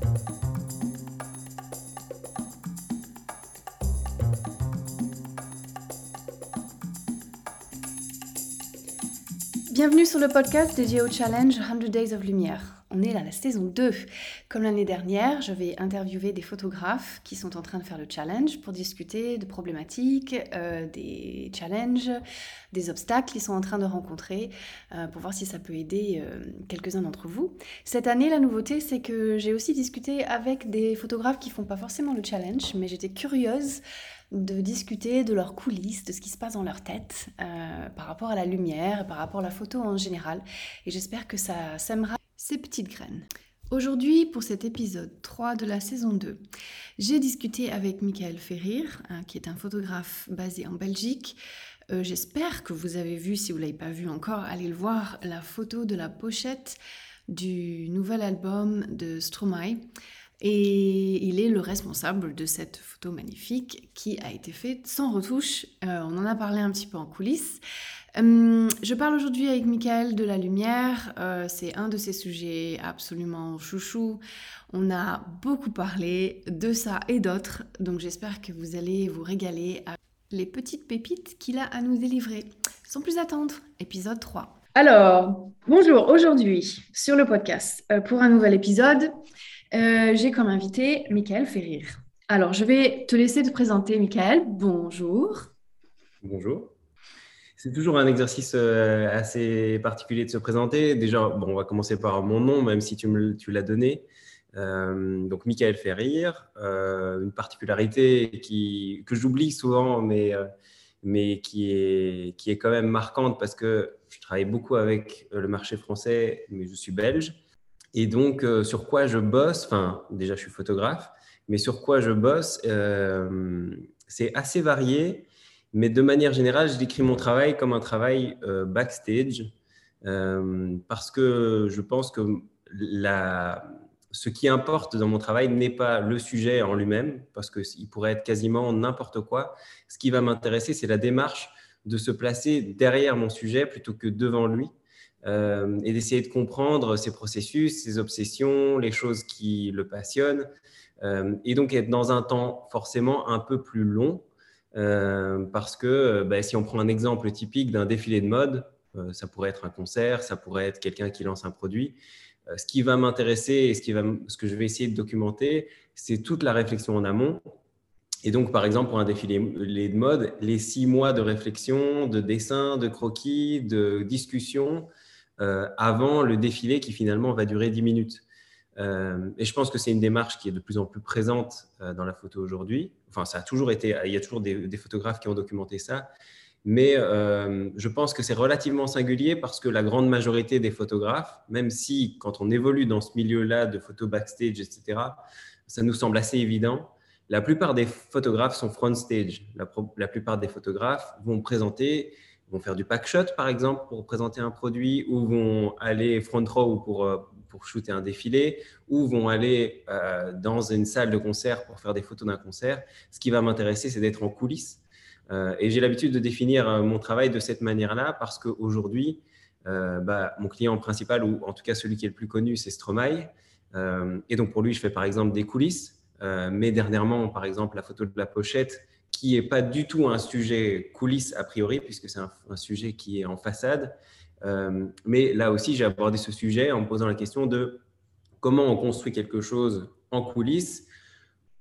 Thank you Bienvenue sur le podcast dédié au challenge 100 Days of Lumière. On est à la saison 2. Comme l'année dernière, je vais interviewer des photographes qui sont en train de faire le challenge pour discuter de problématiques, euh, des challenges, des obstacles qu'ils sont en train de rencontrer, euh, pour voir si ça peut aider euh, quelques-uns d'entre vous. Cette année, la nouveauté, c'est que j'ai aussi discuté avec des photographes qui font pas forcément le challenge, mais j'étais curieuse de discuter de leurs coulisses, de ce qui se passe dans leur tête euh, par rapport à la lumière, par rapport à la photo en général. Et j'espère que ça sèmera ces petites graines. Aujourd'hui, pour cet épisode 3 de la saison 2, j'ai discuté avec Michael Ferrir, hein, qui est un photographe basé en Belgique. Euh, j'espère que vous avez vu, si vous ne l'avez pas vu encore, allez le voir, la photo de la pochette du nouvel album de Stromae. Et il est le responsable de cette photo magnifique qui a été faite sans retouche. Euh, on en a parlé un petit peu en coulisses. Euh, je parle aujourd'hui avec Michael de la lumière. Euh, c'est un de ses sujets absolument chouchou. On a beaucoup parlé de ça et d'autres. Donc j'espère que vous allez vous régaler à les petites pépites qu'il a à nous délivrer. Sans plus attendre, épisode 3. Alors, bonjour, aujourd'hui sur le podcast pour un nouvel épisode. Euh, j'ai comme invité Michael Ferrir. Alors, je vais te laisser te présenter, Michael. Bonjour. Bonjour. C'est toujours un exercice euh, assez particulier de se présenter. Déjà, bon, on va commencer par mon nom, même si tu, me, l'as donné. Euh, donc, Michael Ferrir, une particularité qui, que j'oublie souvent, mais, mais qui, est, qui est quand même marquante parce que je travaille beaucoup avec le marché français, mais je suis belge. Et donc, euh, sur quoi je bosse, enfin, déjà, je suis photographe, mais sur quoi je bosse, euh, c'est assez varié. Mais de manière générale, je décris mon travail comme un travail euh, backstage, parce que je pense que ce qui importe dans mon travail n'est pas le sujet en lui-même, parce qu'il pourrait être quasiment n'importe quoi. Ce qui va m'intéresser, c'est la démarche de se placer derrière mon sujet plutôt que devant lui. Euh, et d'essayer de comprendre ses processus, ses obsessions, les choses qui le passionnent, euh, et donc être dans un temps forcément un peu plus long, euh, parce que bah, si on prend un exemple typique d'un défilé de mode, ça pourrait être un concert, ça pourrait être quelqu'un qui lance un produit. ce qui va m'intéresser et ce, ce que je vais essayer de documenter, c'est toute la réflexion en amont. Et donc, par exemple, pour un défilé de mode, les six mois de réflexion, de dessin, de croquis, de discussion, avant le défilé qui finalement va durer 10 minutes. Euh, et je pense que c'est une démarche qui est de plus en plus présente euh, dans la photo aujourd'hui. Enfin, ça a toujours été, il y a toujours des, photographes qui ont documenté ça. Mais je pense que c'est relativement singulier parce que la grande majorité des photographes, même si quand on évolue dans ce milieu-là de photo backstage, etc., ça nous semble assez évident, la plupart des photographes sont front stage. La plupart des photographes vont présenter vont faire du pack shot, par exemple, pour présenter un produit, ou vont aller front row pour, euh, pour shooter un défilé, ou vont aller euh, dans une salle de concert pour faire des photos d'un concert. Ce qui va m'intéresser, c'est d'être en coulisses. Euh, et j'ai l'habitude de définir mon travail de cette manière-là parce qu'aujourd'hui, bah, mon client principal, ou en tout cas celui qui est le plus connu, c'est Stromae. et donc pour lui, je fais par exemple des coulisses. mais dernièrement, par exemple, la photo de la pochette, qui n'est pas du tout un sujet coulisses a priori, puisque c'est un, sujet qui est en façade. Euh, mais là aussi, j'ai abordé ce sujet en me posant la question de comment on construit quelque chose en coulisses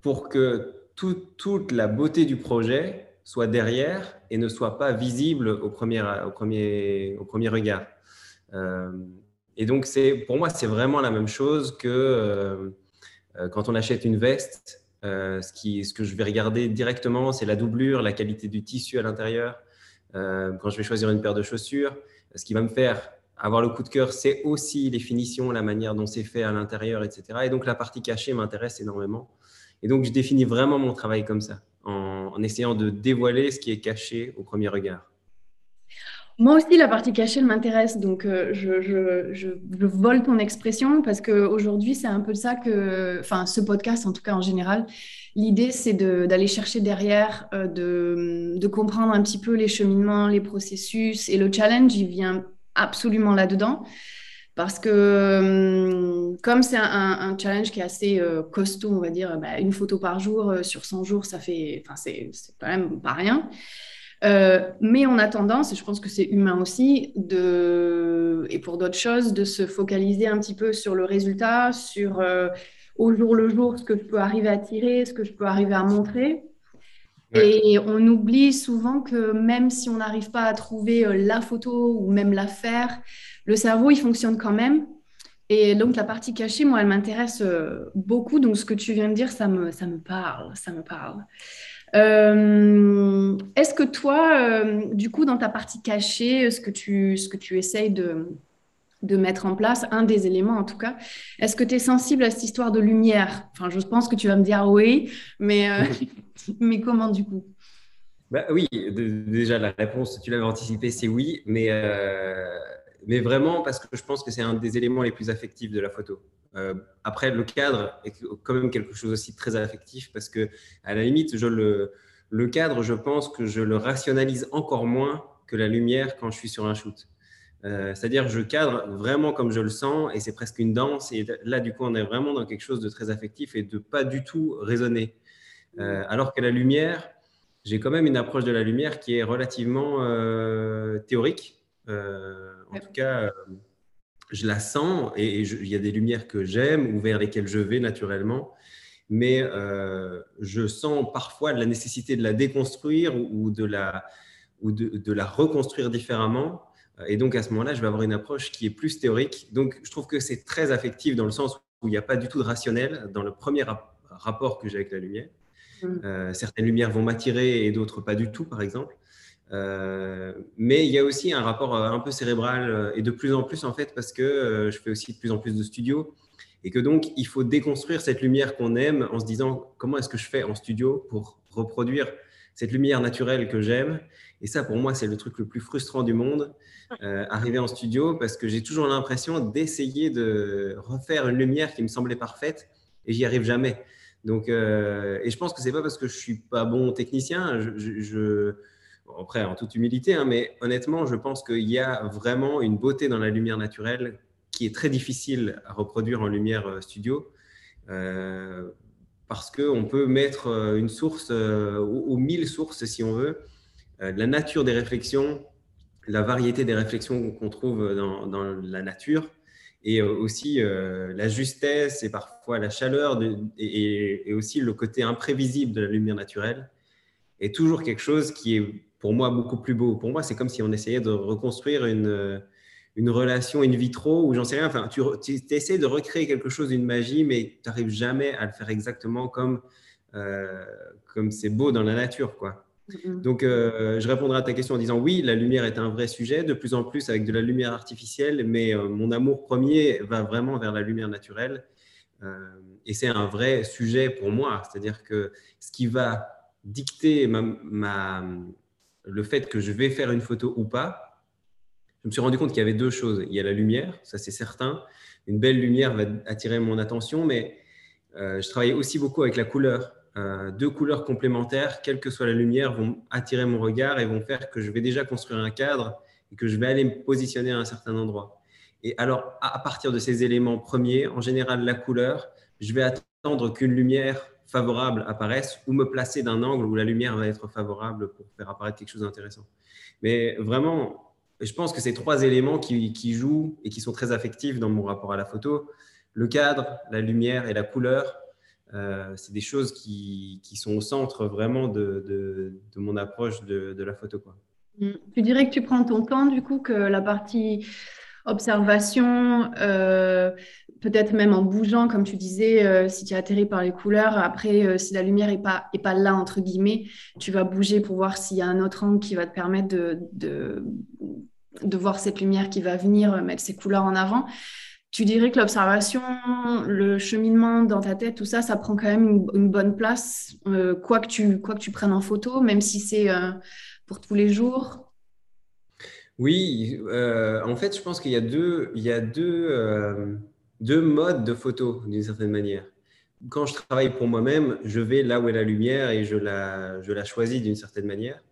pour que toute la beauté du projet soit derrière et ne soit pas visible au premier, au premier, au premier regard. Euh, et donc, pour moi, c'est vraiment la même chose que euh, quand on achète une veste euh, ce, que je vais regarder directement, c'est la doublure, la qualité du tissu à l'intérieur. Euh, quand je vais choisir une paire de chaussures, ce qui va me faire avoir le coup de cœur, c'est aussi les finitions, la manière dont c'est fait à l'intérieur, etc. Et donc la partie cachée m'intéresse énormément. Et donc je définis vraiment mon travail comme ça, en essayant de dévoiler ce qui est caché au premier regard. Moi aussi, la partie cachée m'intéresse, donc euh, je, je, je, vole ton expression parce qu'aujourd'hui, c'est un peu ça que, enfin, ce podcast, en tout cas en général, l'idée, c'est d'aller chercher derrière, euh, de, de, comprendre un petit peu les cheminements, les processus, et le challenge, il vient absolument là-dedans. Parce que hum, comme c'est un, challenge qui est assez euh, costaud, on va dire, bah, une photo par jour sur 100 jours, ça fait, enfin, c'est quand même pas rien. Euh, mais on a tendance, et je pense que c'est humain aussi, de, et pour d'autres choses, de se focaliser un petit peu sur le résultat, sur au jour le jour ce que je peux arriver à tirer, ce que je peux arriver à montrer. Et on oublie souvent que même si on n'arrive pas à trouver la photo ou même la faire, le cerveau, il fonctionne quand même. Et donc, la partie cachée, moi, elle m'intéresse euh, beaucoup. Donc, ce que tu viens de dire, ça me, ça me parle. Ça me parle. Euh, est-ce que toi, euh, du coup, dans ta partie cachée, ce que tu, ce que tu essayes de, de mettre en place, un des éléments en tout cas, est-ce que tu es sensible à cette histoire de lumière? Enfin, je pense que tu vas me dire oui, mais, mais comment du coup? Bah, Oui, déjà, la réponse, tu l'avais anticipé, c'est oui, mais mais vraiment parce que je pense que c'est un des éléments les plus affectifs de la photo. Euh, après, le cadre est quand même quelque chose aussi très affectif parce que, à la limite, le, cadre, je pense que je le rationalise encore moins que la lumière quand je suis sur un shoot. Euh, c'est-à-dire, je cadre vraiment comme je le sens et c'est presque une danse. Et là, du coup, on est vraiment dans quelque chose de très affectif et de pas du tout raisonner. Euh, alors que la lumière, j'ai quand même une approche de la lumière qui est relativement théorique. Euh, en tout cas, euh, je la sens et il y a des lumières que j'aime ou vers lesquelles je vais naturellement, mais euh, je sens parfois la nécessité de la déconstruire ou de la, ou de, la reconstruire différemment. Et donc, à ce moment-là, je vais avoir une approche qui est plus théorique. Donc, je trouve que c'est très affectif dans le sens où il n'y a pas du tout de rationnel dans le premier rapport que j'ai avec la lumière. Mmh. certaines lumières vont m'attirer et d'autres pas du tout, par exemple. Euh, mais il y a aussi un rapport euh, un peu cérébral euh, et de plus en plus en fait parce que je fais aussi de plus en plus de studios et que donc il faut déconstruire cette lumière qu'on aime en se disant comment est-ce que je fais en studio pour reproduire cette lumière naturelle que j'aime? Et ça, pour moi, c'est le truc le plus frustrant du monde, arriver en studio, parce que j'ai toujours l'impression d'essayer de refaire une lumière qui me semblait parfaite et j'y arrive jamais. Donc, et je pense que c'est pas parce que je suis pas bon technicien. je, après, en toute humilité, hein, mais honnêtement, je pense qu'il y a vraiment une beauté dans la lumière naturelle qui est très difficile à reproduire en lumière euh, studio. Euh, parce qu'on peut mettre euh, une source ou, mille sources si on veut, la nature des réflexions, la variété des réflexions qu'on trouve dans, la nature, et aussi la justesse et parfois la chaleur et, et, aussi le côté imprévisible de la lumière naturelle est toujours quelque chose qui est pour moi beaucoup plus beau. Pour moi, c'est comme si on essayait de reconstruire une, une relation in vitro ou j'en sais rien. Enfin, tu, tu essaies de recréer quelque chose, une magie, mais tu n'arrives jamais à le faire exactement comme euh, comme c'est beau dans la nature, quoi. Donc, euh, je répondrai à ta question en disant oui, la lumière est un vrai sujet, de plus en plus avec de la lumière artificielle, mais euh, mon amour premier va vraiment vers la lumière naturelle. et c'est un vrai sujet pour moi, c'est-à-dire que ce qui va dicter ma, ma, le fait que je vais faire une photo ou pas, je me suis rendu compte qu'il y avait deux choses. Il y a la lumière, ça c'est certain. Une belle lumière va attirer mon attention, mais euh, je travaillais aussi beaucoup avec la couleur. Euh, deux couleurs complémentaires, quelle que soit la lumière, vont attirer mon regard et vont faire que je vais déjà construire un cadre et que je vais aller me positionner à un certain endroit. Et alors, à partir de ces éléments premiers, en général la couleur, je vais attendre qu'une lumière favorable apparaissent ou me placer d'un angle où la lumière va être favorable pour faire apparaître quelque chose d'intéressant. Mais vraiment, je pense que ces trois éléments qui, jouent et qui sont très affectifs dans mon rapport à la photo, le cadre, la lumière et la couleur, euh, c'est des choses qui, sont au centre vraiment de, mon approche de, la photo. Quoi. Tu dirais que tu prends ton temps, du coup, que la partie observation, euh, peut-être même en bougeant, comme tu disais, euh, si tu es atterri par les couleurs, après, euh, si la lumière n'est pas, est pas là, entre guillemets, tu vas bouger pour voir s'il y a un autre angle qui va te permettre de, de, voir cette lumière qui va venir mettre ses couleurs en avant. Tu dirais que l'observation, le cheminement dans ta tête, tout ça, ça prend quand même une, bonne place, quoi, que tu, quoi que tu prennes en photo, même si c'est pour tous les jours. Oui, euh, en fait, je pense qu'il y a deux, euh, modes de photo d'une certaine manière. Quand je travaille pour moi-même, je vais là où est la lumière et je la, choisis d'une certaine manière.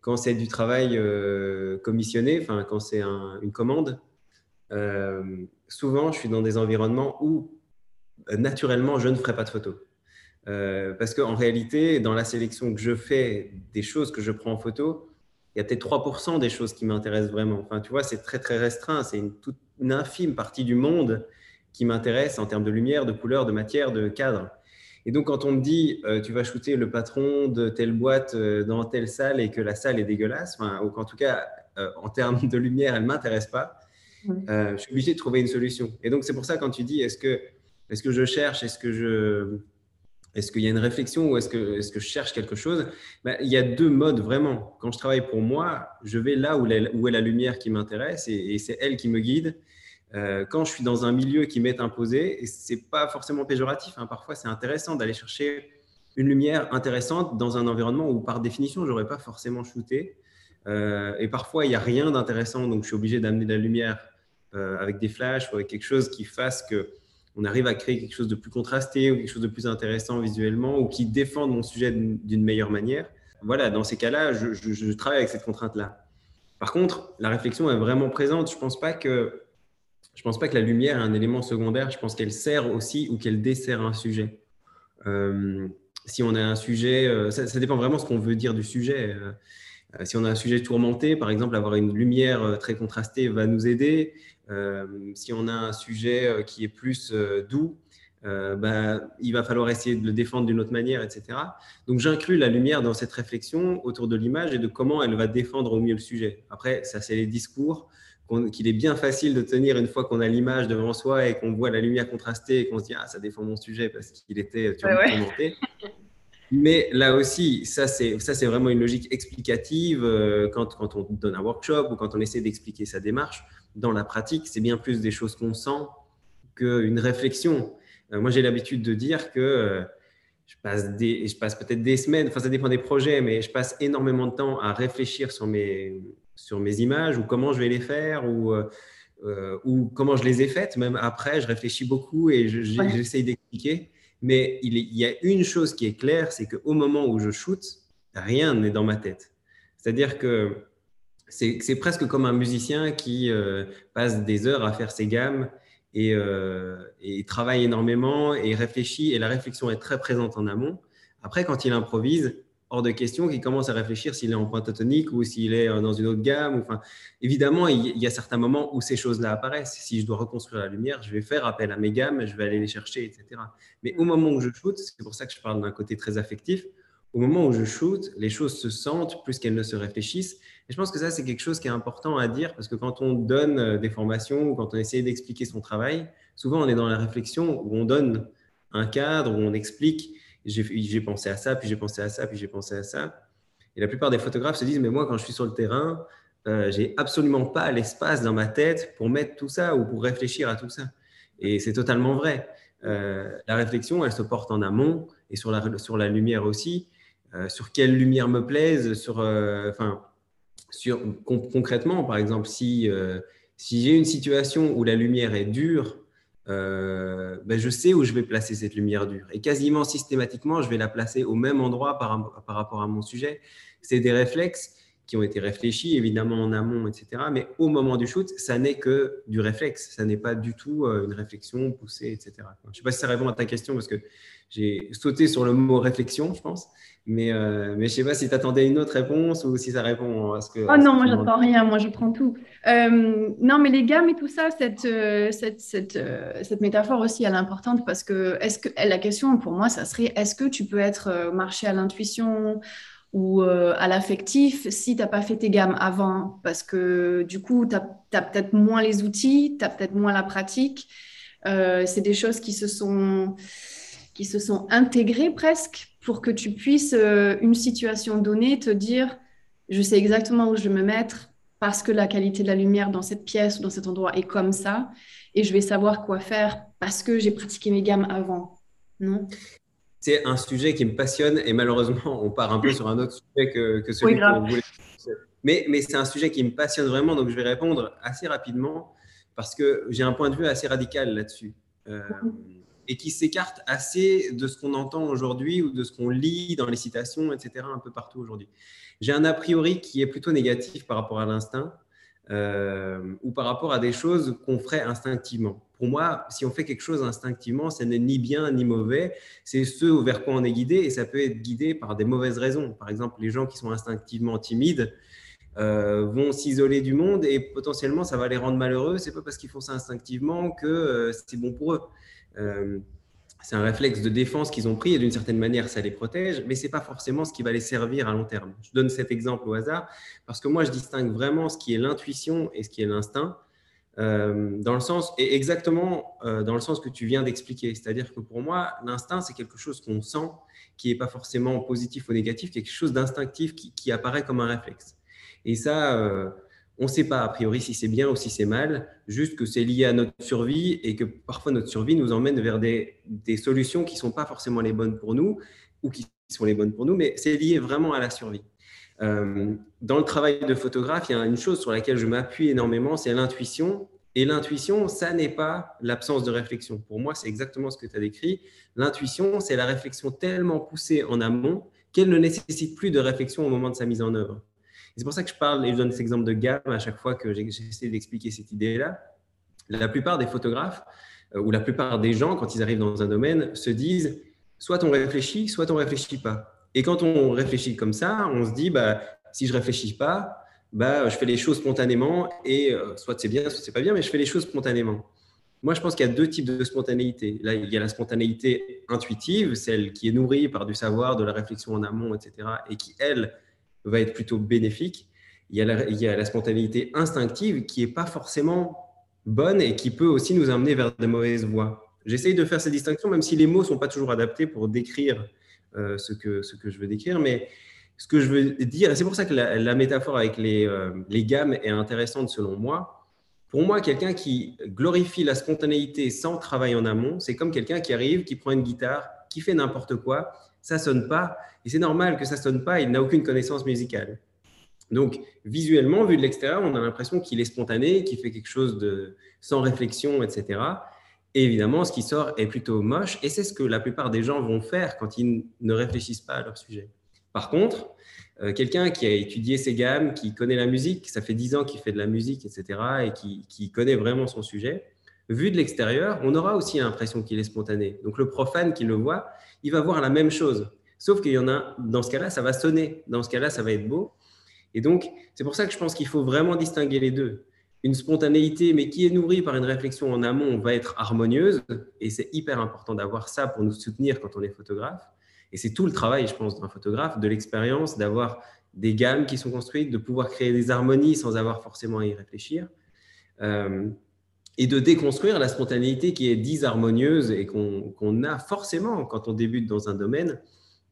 Quand c'est du travail euh, commissionné, enfin quand c'est une commande, souvent, je suis dans des environnements où naturellement, je ne ferai pas de photos. parce qu'en réalité, dans la sélection que je fais des choses que je prends en photo, il y a peut-être 3% des choses qui m'intéressent vraiment. Enfin, tu vois, c'est très, très restreint. C'est une, toute, une infime partie du monde qui m'intéresse en termes de lumière, de couleur, de matière, de cadre. Et donc, quand on me dit, euh, tu vas shooter le patron de telle boîte euh, dans telle salle et que la salle est dégueulasse, ou qu'en tout cas, euh, en termes de lumière, elle ne m'intéresse pas, je suis obligé de trouver une solution. Et donc, c'est pour ça, quand tu dis, est-ce que, est que je cherche, est-ce que je, est-ce qu'il y a une réflexion ou est-ce que, je cherche quelque chose? Ben, Il y a deux modes vraiment. Quand je travaille pour moi, je vais là où, où est la lumière qui m'intéresse et, c'est elle qui me guide. Euh, quand je suis dans un milieu qui m'est imposé, et ce n'est pas forcément péjoratif, hein, parfois c'est intéressant d'aller chercher une lumière intéressante dans un environnement où par définition je n'aurais pas forcément shooté. Euh, et parfois il n'y a rien d'intéressant, donc je suis obligé d'amener de la lumière euh, avec des flashs ou avec quelque chose qui fasse que on arrive à créer quelque chose de plus contrasté ou quelque chose de plus intéressant visuellement ou qui défende mon sujet d'une meilleure manière. Voilà, dans ces cas-là, je, travaille avec cette contrainte-là. Par contre, la réflexion est vraiment présente. Je ne pense pas que je pense pas que la lumière est un élément secondaire. Je pense qu'elle sert aussi ou qu'elle dessert un sujet. Euh, si on a un sujet, euh, ça, dépend vraiment ce qu'on veut dire du sujet. Euh, si on a un sujet tourmenté, par exemple, avoir une lumière très contrastée va nous aider. Si on a un sujet qui est plus doux, bah, il va falloir essayer de le défendre d'une autre manière, etc. Donc j'inclus la lumière dans cette réflexion autour de l'image et de comment elle va défendre au mieux le sujet. Après, ça c'est les discours qu'il est bien facile de tenir une fois qu'on a l'image devant soi et qu'on voit la lumière contrastée et qu'on se dit ah ça défend mon sujet parce qu'il était tourmenté. Mais là aussi, ça c'est ça c'est vraiment une logique explicative euh, quand, quand on donne un workshop ou quand on essaie d'expliquer sa démarche. Dans la pratique, c'est bien plus des choses qu'on sent qu'une réflexion. Euh, moi, j'ai l'habitude de dire que euh, je passe, des, je passe peut-être des semaines, enfin ça dépend des projets, mais je passe énormément de temps à réfléchir sur mes, sur mes images ou comment je vais les faire ou, euh, ou comment je les ai faites. Même après, je réfléchis beaucoup et j'essaye d'expliquer. Mais il, y a une chose qui est claire, c'est qu'au moment où je shoot, rien n'est dans ma tête. C'est-à-dire que c'est presque comme un musicien qui passe des heures à faire ses gammes et, euh, et, travaille énormément et réfléchit, et la réflexion est très présente en amont. Après, quand il improvise, hors de question qu'il commence à réfléchir s'il est en pentatonique ou s'il est euh, dans une autre gamme. Enfin, évidemment, il y a certains moments où ces choses-là apparaissent. Si je dois reconstruire la lumière, je vais faire appel à mes gammes, je vais aller les chercher, etc. Mais au moment où je shoot, c'est pour ça que je parle d'un côté très affectif, au moment où je shoot, les choses se sentent plus qu'elles ne se réfléchissent. Et je pense que ça, c'est quelque chose qui est important à dire parce que quand on donne euh, des formations ou quand on essaie d'expliquer son travail, souvent on est dans la réflexion où on donne un cadre, où on explique j'ai pensé à ça, puis j'ai pensé à ça, puis j'ai pensé à ça. Et la plupart des photographes se disent, mais moi, quand je suis sur le terrain, euh, j'ai absolument pas l'espace dans ma tête pour mettre tout ça ou pour réfléchir à tout ça. Et c'est totalement vrai. Euh, la réflexion, elle se porte en amont et sur la, sur la lumière aussi. Euh, sur quelle lumière me plaise, sur, enfin, concrètement, par exemple, si, si j'ai une situation où la lumière est dure, euh, ben je sais où je vais placer cette lumière dure. Et quasiment systématiquement, je vais la placer au même endroit par, par rapport à mon sujet. C'est des réflexes qui ont été réfléchis, évidemment en amont, etc. Mais au moment du shoot, ça n'est que du réflexe. Ça n'est pas du tout euh, une réflexion poussée, etc. Je ne sais pas si ça répond à ta question parce que j'ai sauté sur le mot réflexion, je pense. Mais, euh, mais je ne sais pas si tu attendais une autre réponse ou si ça répond à ce que. Oh non, moi, j'attends rien. Moi, je prends tout. Euh, non, mais les gammes et tout ça, cette, cette, cette, cette métaphore aussi, elle est importante parce que, est-ce que la question pour moi, ça serait est-ce que tu peux être marché à l'intuition ou euh, à l'affectif si tu n'as pas fait tes gammes avant, parce que du coup, tu as, peut-être moins les outils, tu as peut-être moins la pratique. Euh, c'est des choses qui se, sont, qui se sont intégrées presque pour que tu puisses, euh, une situation donnée, te dire, je sais exactement où je vais me mettre parce que la qualité de la lumière dans cette pièce ou dans cet endroit est comme ça, et je vais savoir quoi faire parce que j'ai pratiqué mes gammes avant. Non? C'est un sujet qui me passionne et malheureusement, on part un peu sur un autre sujet que, que celui qu'on voulait. Mais, mais c'est un sujet qui me passionne vraiment, donc je vais répondre assez rapidement parce que j'ai un point de vue assez radical là-dessus euh, et qui s'écarte assez de ce qu'on entend aujourd'hui ou de ce qu'on lit dans les citations, etc., un peu partout aujourd'hui. J'ai un a priori qui est plutôt négatif par rapport à l'instinct. ou par rapport à des choses qu'on ferait instinctivement. Pour moi, si on fait quelque chose instinctivement, ce n'est ni bien ni mauvais, c'est ce vers quoi on est guidé et ça peut être guidé par des mauvaises raisons. Par exemple, les gens qui sont instinctivement timides, euh, vont s'isoler du monde et potentiellement ça va les rendre malheureux. C'est pas parce qu'ils font ça instinctivement que euh, c'est bon pour eux. Euh, c'est un réflexe de défense qu'ils ont pris et d'une certaine manière ça les protège, mais c'est pas forcément ce qui va les servir à long terme. Je donne cet exemple au hasard parce que moi je distingue vraiment ce qui est l'intuition et ce qui est l'instinct. dans le sens et exactement dans le sens que tu viens d'expliquer, c'est-à-dire que pour moi l'instinct c'est quelque chose qu'on sent qui n'est pas forcément positif ou négatif, quelque chose d'instinctif qui apparaît comme un réflexe. Et ça, euh, on ne sait pas a priori si c'est bien ou si c'est mal, juste que c'est lié à notre survie et que parfois notre survie nous emmène vers des, solutions qui ne sont pas forcément les bonnes pour nous ou qui sont les bonnes pour nous, mais c'est lié vraiment à la survie. Euh, dans le travail de photographe, il y a une chose sur laquelle je m'appuie énormément, c'est l'intuition. Et l'intuition, ça n'est pas l'absence de réflexion. Pour moi, c'est exactement ce que tu as décrit. L'intuition, c'est la réflexion tellement poussée en amont qu'elle ne nécessite plus de réflexion au moment de sa mise en œuvre. C'est pour ça que je parle et je donne cet exemple de gamme à chaque fois que j'essaie d'expliquer cette idée-là. La plupart des photographes euh, ou la plupart des gens, quand ils arrivent dans un domaine, se disent soit on réfléchit, soit on réfléchit pas. Et quand on réfléchit comme ça, on se dit bah, si je réfléchis pas, bah, je fais les choses spontanément et euh, soit c'est bien, soit c'est pas bien, mais je fais les choses spontanément. Moi, je pense qu'il y a deux types de spontanéité. Là, il y a la spontanéité intuitive, celle qui est nourrie par du savoir, de la réflexion en amont, etc., et qui, elle, va être plutôt bénéfique. Il y a la, spontanéité instinctive qui n'est pas forcément bonne et qui peut aussi nous amener vers de mauvaises voies. J'essaye de faire ces distinctions, même si les mots ne sont pas toujours adaptés pour décrire euh, ce, que, ce que je veux décrire. Mais ce que je veux dire, c'est pour ça que la, métaphore avec les, euh, les gammes est intéressante selon moi. Pour moi, quelqu'un qui glorifie la spontanéité sans travail en amont, c'est comme quelqu'un qui arrive, qui prend une guitare, qui fait n'importe quoi, ça sonne pas. Et c'est normal que ça sonne pas, il n'a aucune connaissance musicale. Donc, visuellement, vu de l'extérieur, on a l'impression qu'il est spontané, qu'il fait quelque chose de sans réflexion, etc. Et évidemment, ce qui sort est plutôt moche, et c'est ce que la plupart des gens vont faire quand ils ne réfléchissent pas à leur sujet. Par contre, euh, quelqu'un qui a étudié ses gammes, qui connaît la musique, ça fait dix ans qu'il fait de la musique, etc., et qui connaît vraiment son sujet, vu de l'extérieur, on aura aussi l'impression qu'il est spontané. Donc le profane qui le voit, il va voir la même chose. Sauf qu'il y en a, dans ce cas-là, ça va sonner. Dans ce cas-là, ça va être beau. Et donc, c'est pour ça que je pense qu'il faut vraiment distinguer les deux. Une spontanéité, mais qui est nourrie par une réflexion en amont, va être harmonieuse. Et c'est hyper important d'avoir ça pour nous soutenir quand on est photographe. Et c'est tout le travail, je pense, d'un photographe, de l'expérience, d'avoir des gammes qui sont construites, de pouvoir créer des harmonies sans avoir forcément à y réfléchir. Euh, et de déconstruire la spontanéité qui est disharmonieuse et qu'on a forcément quand on débute dans un domaine.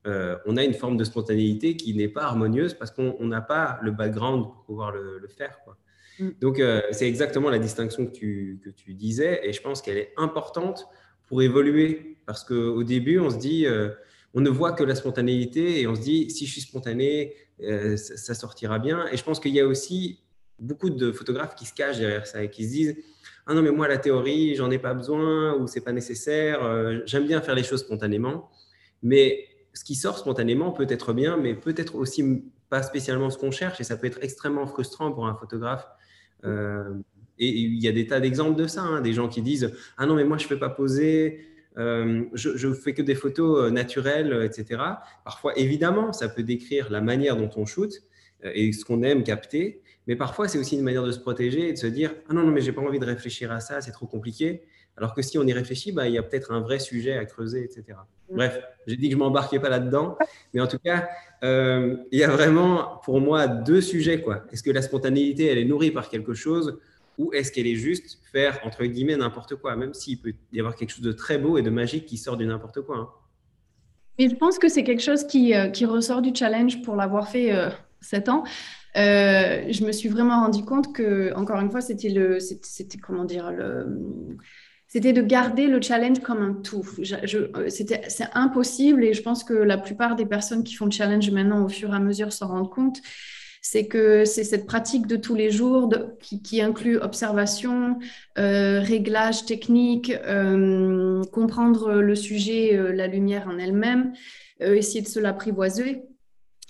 Euh, on a une forme de spontanéité qui n'est pas harmonieuse parce qu'on n'a pas le background pour pouvoir le, faire. Quoi. Mm. Donc, euh, c'est exactement la distinction que tu, que tu disais et je pense qu'elle est importante pour évoluer parce qu'au début, on se dit, euh, on ne voit que la spontanéité et on se dit, si je suis spontané, ça, ça, sortira bien. Et je pense qu'il y a aussi beaucoup de photographes qui se cachent derrière ça et qui se disent, ah non mais moi la théorie j'en ai pas besoin ou c'est pas nécessaire. Euh, j'aime bien faire les choses spontanément. Mais ce qui sort spontanément peut être bien mais peut-être aussi pas spécialement ce qu'on cherche. Et ça peut être extrêmement frustrant pour un photographe. Euh, et il y a des tas d'exemples de ça hein, des gens qui disent ah non mais moi je fais pas poser. Euh, je, ne fais que des photos naturelles, etc. Parfois, évidemment, ça peut décrire la manière dont on shoot et ce qu'on aime capter, mais parfois, c'est aussi une manière de se protéger et de se dire Ah non, non, mais j'ai pas envie de réfléchir à ça, c'est trop compliqué. Alors que si on y réfléchit, bah, il y a peut-être un vrai sujet à creuser, etc. Mm. Bref, j'ai dit que je m'embarquais pas là-dedans, mais en tout cas, euh, il y a vraiment pour moi deux sujets. quoi. Est-ce que la spontanéité, elle est nourrie par quelque chose ou est-ce qu'elle est juste faire, entre guillemets, n'importe quoi, même s'il peut y avoir quelque chose de très beau et de magique qui sort du n'importe quoi. Hein. Mais je pense que c'est quelque chose qui, euh, qui, ressort du challenge pour l'avoir fait euh, 7 ans. Euh, je me suis vraiment rendu compte que, encore une fois, c'était comment dire c'était de garder le challenge comme un tout. Euh, c'est impossible et je pense que la plupart des personnes qui font le challenge maintenant, au fur et à mesure, s'en rendent compte. C'est que c'est cette pratique de tous les jours qui, inclut observation, euh, réglage technique, comprendre le sujet, la lumière en elle-même, essayer de se l'apprivoiser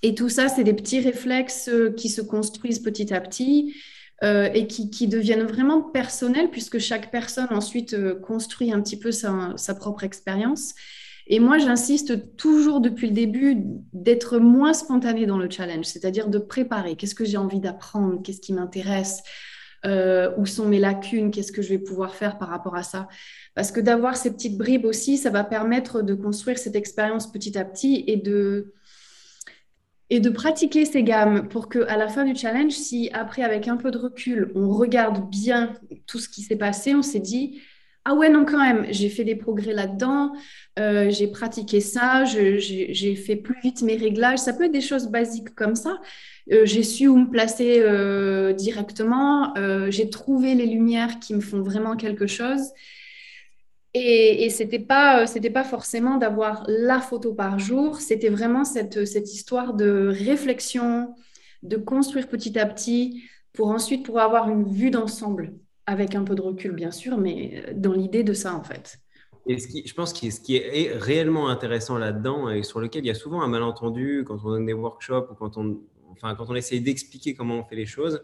et tout ça, c'est des petits réflexes euh, qui se construisent petit à petit. et qui, deviennent vraiment personnelles, puisque chaque personne ensuite construit un petit peu sa, propre expérience. Et moi, j'insiste toujours depuis le début d'être moins spontané dans le challenge, c'est-à-dire de préparer. Qu'est-ce que j'ai envie d'apprendre? Qu'est-ce qui m'intéresse? Euh, Où sont mes lacunes? Qu'est-ce que je vais pouvoir faire par rapport à ça? Parce que d'avoir ces petites bribes aussi, ça va permettre de construire cette expérience petit à petit et de, et de pratiquer ces gammes pour qu'à la fin du challenge, si après, avec un peu de recul, on regarde bien tout ce qui s'est passé, on s'est dit ah ouais, non, quand même, j'ai fait des progrès là-dedans, euh, j'ai pratiqué ça, j'ai fait plus vite mes réglages. Ça peut être des choses basiques comme ça. Euh, j'ai su où me placer euh, directement, j'ai trouvé les lumières qui me font vraiment quelque chose. Et, et c'était pas, c'était pas forcément d'avoir la photo par jour, c'était vraiment cette, cette histoire de réflexion, de construire petit à petit pour ensuite pouvoir avoir une vue d'ensemble avec un peu de recul, bien sûr, mais euh, dans l'idée de ça, en fait. Et ce qui, je pense que ce qui est réellement intéressant là-dedans et sur lequel il y a souvent un malentendu quand on donne des workshops ou quand on, enfin, quand on essaye d'expliquer comment on fait les choses,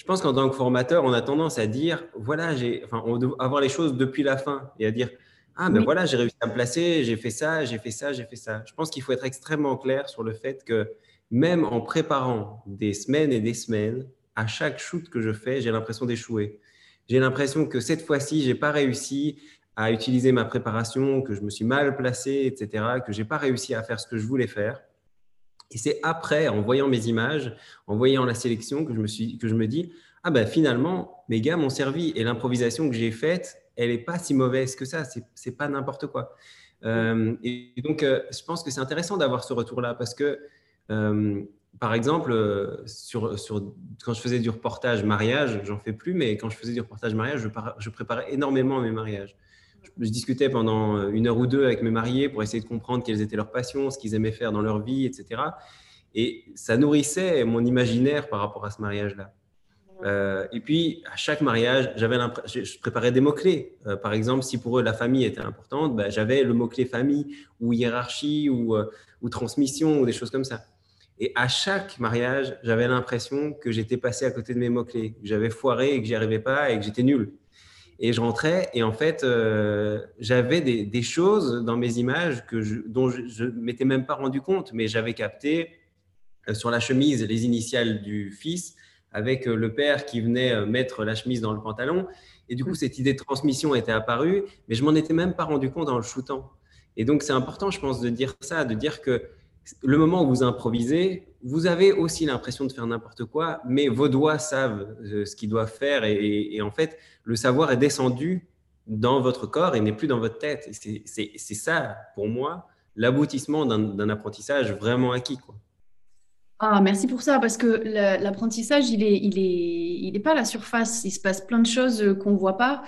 je pense qu'en tant que formateur, on a tendance à dire, voilà, j'ai, enfin, on doit avoir les choses depuis la fin et à dire, ah ben voilà, j'ai réussi à me placer, j'ai fait ça, j'ai fait ça, j'ai fait ça. Je pense qu'il faut être extrêmement clair sur le fait que même en préparant des semaines et des semaines, à chaque shoot que je fais, j'ai l'impression d'échouer. J'ai l'impression que cette fois-ci, j'ai pas réussi à utiliser ma préparation, que je me suis mal placé, etc., que j'ai pas réussi à faire ce que je voulais faire. Et c'est après, en voyant mes images, en voyant la sélection, que je me, suis, que je me dis, ah ben finalement, mes gars m'ont servi et l'improvisation que j'ai faite, elle n'est pas si mauvaise que ça, c'est pas n'importe quoi. Euh, et donc, euh, je pense que c'est intéressant d'avoir ce retour-là parce que euh, par exemple, quand je faisais du reportage mariage, j'en fais plus, mais quand je faisais du reportage mariage, je préparais énormément mes mariages. Je, discutais pendant une heure ou deux avec mes mariés pour essayer de comprendre quelles étaient leurs passions, ce qu'ils aimaient faire dans leur vie, etc. Et ça nourrissait mon imaginaire par rapport à ce mariage-là. Euh, et puis, à chaque mariage, j'avais je préparais des mots-clés. Euh, par exemple, si pour eux la famille était importante, bah, j'avais le mot-clé famille ou hiérarchie ou, ou transmission ou des choses comme ça. Et à chaque mariage, j'avais l'impression que j'étais passé à côté de mes mots-clés, que j'avais foiré et que j'y arrivais pas et que j'étais nul. Et je rentrais et en fait, euh, j'avais des, choses dans mes images que dont je ne m'étais même pas rendu compte, mais j'avais capté euh, sur la chemise les initiales du fils avec euh, le père qui venait mettre la chemise dans le pantalon. Et du coup, cette idée de transmission était apparue, mais je m'en étais même pas rendu compte en le shootant. Et donc, c'est important, je pense, de dire ça, de dire que le moment où vous improvisez, vous avez aussi l'impression de faire n'importe quoi, mais vos doigts savent euh, ce qu'ils doivent faire et, en fait, le savoir est descendu dans votre corps et n'est plus dans votre tête. C'est ça, pour moi, l'aboutissement d'un apprentissage vraiment acquis. Ah, merci pour ça, parce que l'apprentissage, il n'est il est, il est pas à la surface. Il se passe plein de choses euh, qu'on ne voit pas.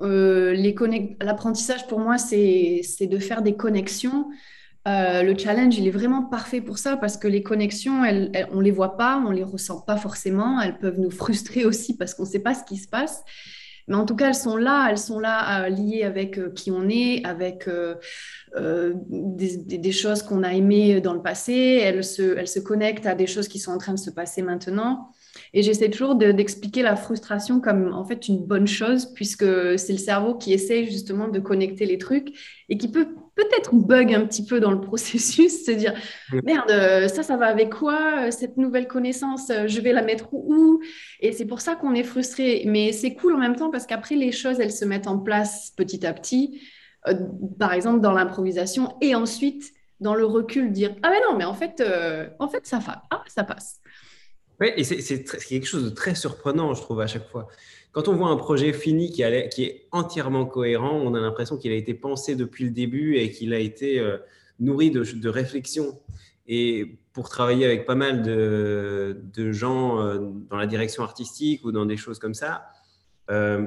Euh, L'apprentissage, pour moi, c'est de faire des connexions euh, le challenge, il est vraiment parfait pour ça parce que les connexions, on ne les voit pas, on ne les ressent pas forcément. Elles peuvent nous frustrer aussi parce qu'on ne sait pas ce qui se passe. Mais en tout cas, elles sont là, elles sont là euh, liées avec euh, qui on est, avec des, choses qu'on a aimées dans le passé. Elles se, elles se connectent à des choses qui sont en train de se passer maintenant. Et j'essaie toujours d'expliquer la frustration comme en fait une bonne chose, puisque c'est le cerveau qui essaie justement de connecter les trucs et qui peut peut-être bug un petit peu dans le processus, se dire merde, euh, ça, ça va avec quoi euh, Cette nouvelle connaissance, euh, je vais la mettre où? Et c'est pour ça qu'on est frustré. Mais c'est cool en même temps parce qu'après, les choses, elles se mettent en place petit à petit, par exemple dans l'improvisation, et ensuite dans le recul, dire ah mais non, mais en fait, en fait, ça, ah, ça passe. Oui, et c'est quelque chose de très surprenant, je trouve, à chaque fois. Quand on voit un projet fini qui, qui est entièrement cohérent, on a l'impression qu'il a été pensé depuis le début et qu'il a été euh, nourri de, de, réflexion. Et pour travailler avec pas mal de, de gens euh, dans la direction artistique ou dans des choses comme ça, euh,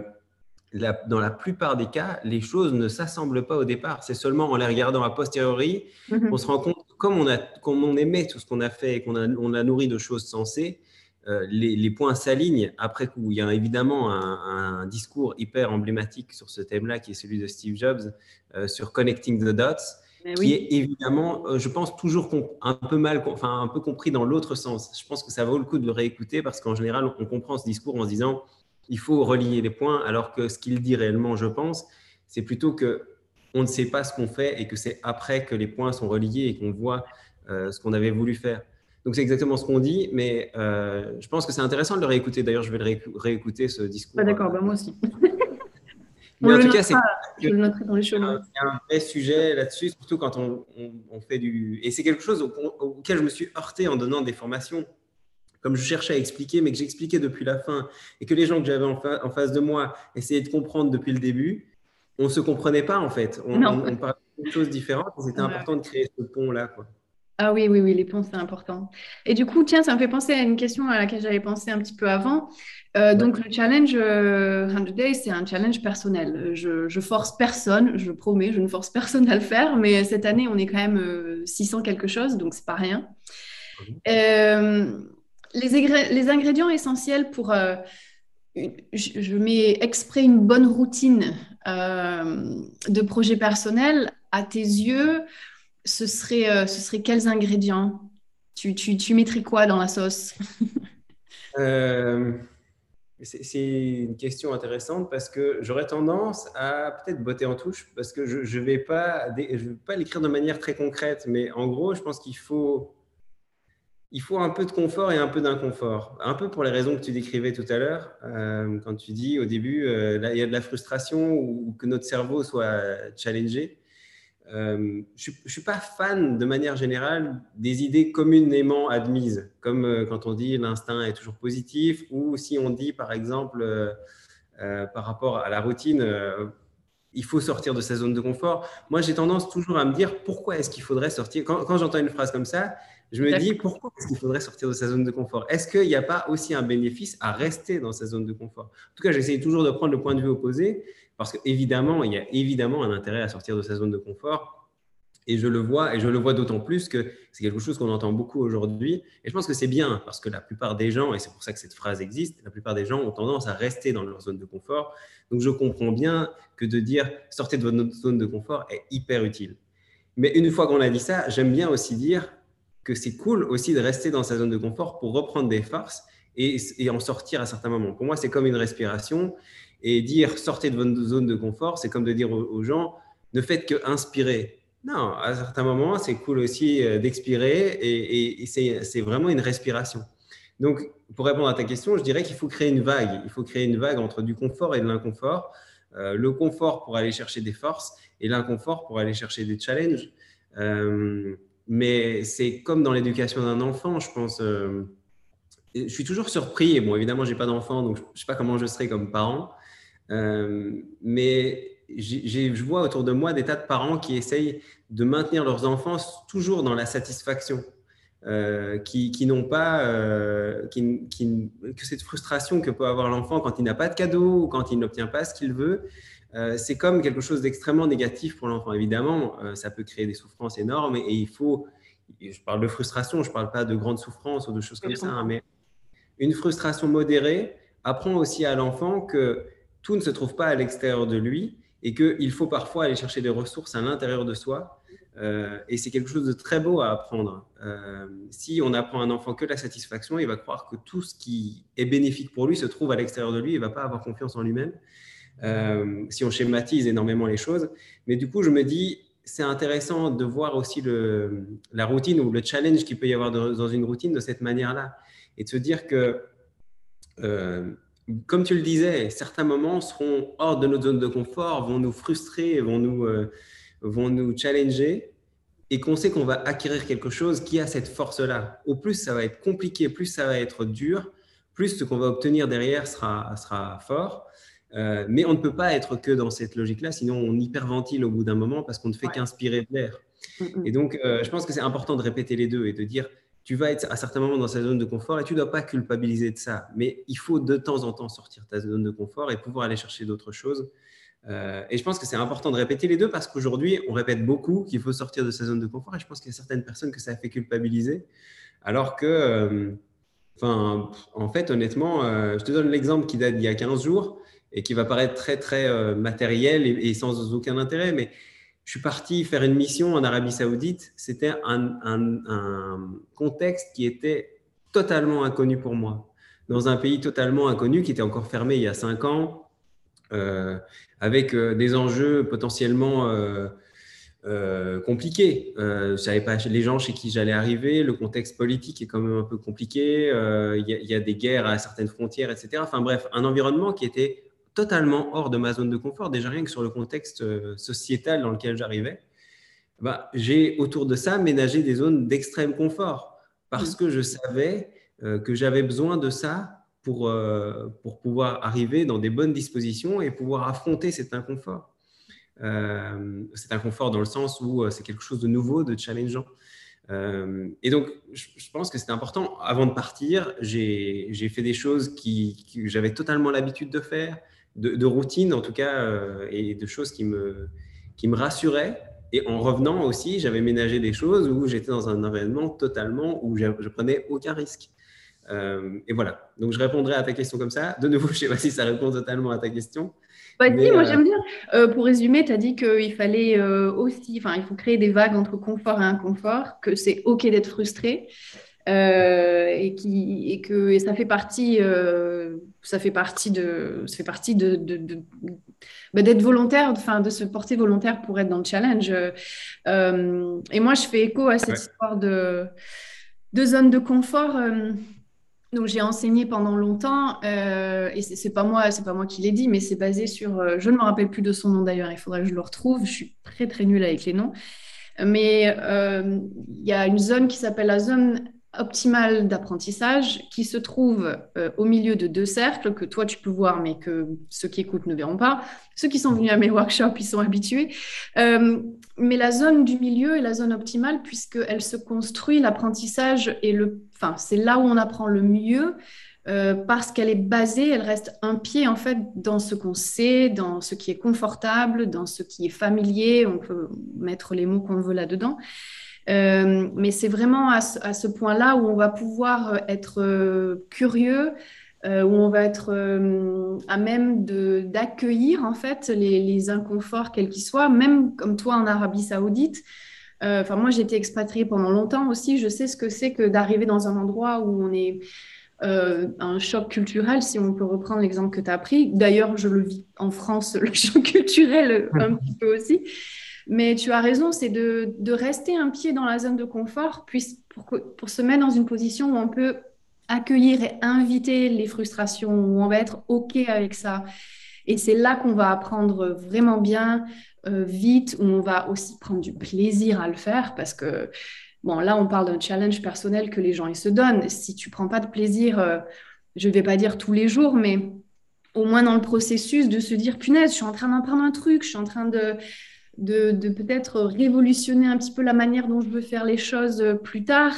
dans la plupart des cas, les choses ne s'assemblent pas au départ. C'est seulement en les regardant a posteriori mm-hmm. qu'on se rend compte comme on, a, comme on aimait tout ce qu'on a fait et qu'on a, on a nourri de choses sensées, euh, les, points s'alignent après coup. Il y a évidemment un, discours hyper emblématique sur ce thème-là, qui est celui de Steve Jobs, euh, sur Connecting the Dots. qui est évidemment, euh, je pense, toujours un peu mal, enfin un peu compris dans l'autre sens. Je pense que ça vaut le coup de le réécouter parce qu'en général, on comprend ce discours en se disant il faut relier les points, alors que ce qu'il dit réellement, je pense, c'est plutôt que on ne sait pas ce qu'on fait et que c'est après que les points sont reliés et qu'on voit euh, ce qu'on avait voulu faire. Donc c'est exactement ce qu'on dit, mais euh, je pense que c'est intéressant de le réécouter. D'ailleurs, je vais le réécouter ce discours. Ah, d'accord, bah, moi aussi. Mais en tout cas, c'est un vrai sujet là-dessus, surtout quand on, fait du. Et c'est quelque chose auquel je me suis heurté en donnant des formations. Comme je cherchais à expliquer, mais que j'expliquais depuis la fin, et que les gens que j'avais en, face de moi essayaient de comprendre depuis le début, on ne se comprenait pas en fait. On, on parlait de choses différentes. C'était important de créer ce pont-là. Quoi. Ah oui, oui, oui, les ponts, c'est important. Et du coup, tiens, ça me fait penser à une question à laquelle j'avais pensé un petit peu avant. Euh, donc, le challenge 100 euh, Days, c'est un challenge personnel. Je, je, force personne, je promets, je ne force personne à le faire, mais cette année, on est quand même 600 euh, quelque chose, donc c'est pas rien. les, les, ingrédients essentiels pour... je, je, mets exprès une bonne routine de projet personnel. À tes yeux, ce serait, euh, ce serait quels ingrédients? Tu, tu, tu, mettrais quoi dans la sauce? Euh, C'est une question intéressante parce que j'aurais tendance à peut-être botter en touche parce que je ne vais pas, je vais pas l'écrire de manière très concrète, mais en gros, je pense qu'il faut, il faut un peu de confort et un peu d'inconfort. Un peu pour les raisons que tu décrivais tout à l'heure, euh, quand tu dis au début, il y a de la frustration ou que notre cerveau soit challengé. Euh, je ne suis pas fan de manière générale des idées communément admises, comme euh, quand on dit l'instinct est toujours positif, ou si on dit par exemple euh, par rapport à la routine, il faut sortir de sa zone de confort. Moi, j'ai tendance toujours à me dire pourquoi est-ce qu'il faudrait sortir? Quand, quand j'entends une phrase comme ça, je me dis pourquoi est-ce qu'il faudrait sortir de sa zone de confort? Est-ce qu'il n'y a pas aussi un bénéfice à rester dans sa zone de confort? En tout cas, j'essaie toujours de prendre le point de vue opposé parce qu'évidemment, il y a évidemment un intérêt à sortir de sa zone de confort. Et je le vois, et je le vois d'autant plus que c'est quelque chose qu'on entend beaucoup aujourd'hui. Et je pense que c'est bien, parce que la plupart des gens, et c'est pour ça que cette phrase existe, la plupart des gens ont tendance à rester dans leur zone de confort. Donc je comprends bien que de dire sortez de votre zone de confort est hyper utile. Mais une fois qu'on a dit ça, j'aime bien aussi dire que c'est cool aussi de rester dans sa zone de confort pour reprendre des forces et, et en sortir à certains moments. Pour moi, c'est comme une respiration. Et dire sortez de votre zone de confort, c'est comme de dire aux, gens ne faites que inspirer. Non, à certains moments, c'est cool aussi euh, d'expirer et, c'est vraiment une respiration. Donc, pour répondre à ta question, je dirais qu'il faut créer une vague. Il faut créer une vague entre du confort et de l'inconfort. Euh, le confort pour aller chercher des forces et l'inconfort pour aller chercher des challenges. Euh, mais c'est comme dans l'éducation d'un enfant, je pense. je suis toujours surpris. Bon, évidemment, j'ai pas d'enfant, donc je ne sais pas comment je serai comme parent. Euh, mais je vois autour de moi des tas de parents qui essayent de maintenir leurs enfants toujours dans la satisfaction. Euh, qui, n'ont pas euh, que cette frustration que peut avoir l'enfant quand il n'a pas de cadeau ou quand il n'obtient pas ce qu'il veut, c'est comme quelque chose d'extrêmement négatif pour l'enfant. Évidemment, ça peut créer des souffrances énormes et, il faut, je parle de frustration, je ne parle pas de grandes souffrances ou de choses comme ça, hein, mais une frustration modérée apprend aussi à l'enfant que tout ne se trouve pas à l'extérieur de lui et qu'il faut parfois aller chercher des ressources à l'intérieur de soi. Euh, et c'est quelque chose de très beau à apprendre. Euh, si on apprend à un enfant que la satisfaction, il va croire que tout ce qui est bénéfique pour lui se trouve à l'extérieur de lui, il ne va pas avoir confiance en lui-même. Euh, si on schématise énormément les choses. Mais du coup, je me dis, c'est intéressant de voir aussi la routine ou le challenge qu'il peut y avoir dans une routine de cette manière-là. Et de se dire que comme tu le disais, certains moments seront hors de notre zone de confort, vont nous frustrer, vont nous, euh, vont nous challenger, et qu'on sait qu'on va acquérir quelque chose qui a cette force-là. Au plus ça va être compliqué, plus ça va être dur, plus ce qu'on va obtenir derrière sera, sera fort. Euh, mais on ne peut pas être que dans cette logique-là, sinon on hyperventile au bout d'un moment parce qu'on ne fait qu'inspirer de l'air. Mm, mm. Et donc, euh, je pense que c'est important de répéter les deux et de dire tu vas être à certains moments dans sa zone de confort et tu ne dois pas culpabiliser de ça. Mais il faut de temps en temps sortir de ta zone de confort et pouvoir aller chercher d'autres choses. Euh, et je pense que c'est important de répéter les deux parce qu'aujourd'hui, on répète beaucoup qu'il faut sortir de sa zone de confort et je pense qu'il y a certaines personnes que ça fait culpabiliser. Alors que, euh, en fait, honnêtement, euh, je te donne l'exemple qui date d'il y a 15 jours et qui va paraître très, très matériel et, et, sans aucun intérêt. Mais je suis parti faire une mission en Arabie Saoudite. C'était un, contexte qui était totalement inconnu pour moi. Dans un pays totalement inconnu qui était encore fermé il y a cinq ans, euh, avec euh, des enjeux potentiellement euh, compliqués. je savais pas les gens chez qui j'allais arriver. Le contexte politique est quand même un peu compliqué. Il y, y, a des guerres à certaines frontières, etc. Enfin bref, un environnement qui était totalement hors de ma zone de confort, déjà rien que sur le contexte euh, sociétal dans lequel j'arrivais, bah, j'ai autour de ça ménagé des zones d'extrême confort parce que je savais euh, que j'avais besoin de ça pour, euh, pour pouvoir arriver dans des bonnes dispositions et pouvoir affronter cet inconfort. cet inconfort dans le sens où c'est quelque chose de nouveau, de challengeant. et donc, je, pense que c'est important. Avant de partir, j'ai fait des choses qui, que j'avais totalement l'habitude de faire, de, routine en tout cas euh, et de choses qui me, qui me rassuraient. Et en revenant aussi, j'avais ménagé des choses où j'étais dans un environnement totalement où je, prenais aucun risque. Euh, et voilà. Donc je répondrai à ta question comme ça. De nouveau, je ne sais pas si ça répond totalement à ta question. Bah, moi euh, j'aime bien. pour résumer, tu as dit qu'il fallait aussi, enfin, il faut créer des vagues entre confort et inconfort, que c'est OK d'être frustré. Euh, et, qui, et que et ça fait partie, euh, ça fait partie de, ça fait partie de, de, bah, d'être volontaire, enfin de se porter volontaire pour être dans le challenge. Euh, et moi, je fais écho à cette histoire de, de zone de confort. donc j'ai enseigné pendant longtemps et c'est, c'est pas moi, c'est pas moi qui l'ai dit, mais c'est basé sur, je ne me rappelle plus de son nom d'ailleurs. Il faudrait que je le retrouve. Je suis très très nulle avec les noms. Mais il y a une zone qui s'appelle la zone optimale d'apprentissage qui se trouve euh, au milieu de deux cercles que toi tu peux voir mais que ceux qui écoutent ne verront pas. Ceux qui sont venus à mes workshops, ils sont habitués. Euh, mais la zone du milieu est la zone optimale puisqu'elle se construit, l'apprentissage et le... Enfin, c'est là où on apprend le mieux euh, parce qu'elle est basée, elle reste un pied en fait dans ce qu'on sait, dans ce qui est confortable, dans ce qui est familier. On peut mettre les mots qu'on veut là-dedans. Euh, mais c'est vraiment à ce, point-là où on va pouvoir euh, être euh, curieux, où on va être à même d'accueillir en fait les, inconforts quels qu'ils soient, même comme toi en Arabie Saoudite. Enfin, moi, j'ai été expatriée pendant longtemps aussi. Je sais ce que c'est que d'arriver dans un endroit où on est un choc culturel, si on peut reprendre l'exemple que tu as pris. D'ailleurs, je le vis en France, le choc culturel, un petit peu aussi. Mais tu as raison, c'est de, rester un pied dans la zone de confort pour, pour se mettre dans une position où on peut accueillir et inviter les frustrations, où on va être OK avec ça. Et c'est là qu'on va apprendre vraiment bien, euh, vite, où on va aussi prendre du plaisir à le faire parce que, bon, là, on parle d'un challenge personnel que les gens ils se donnent. Si tu prends pas de plaisir, euh, je vais pas dire tous les jours, mais au moins dans le processus de se dire, punaise, je suis en train d'apprendre un truc, je suis en train de, de, peut-être révolutionner un petit peu la manière dont je veux faire les choses euh, plus tard.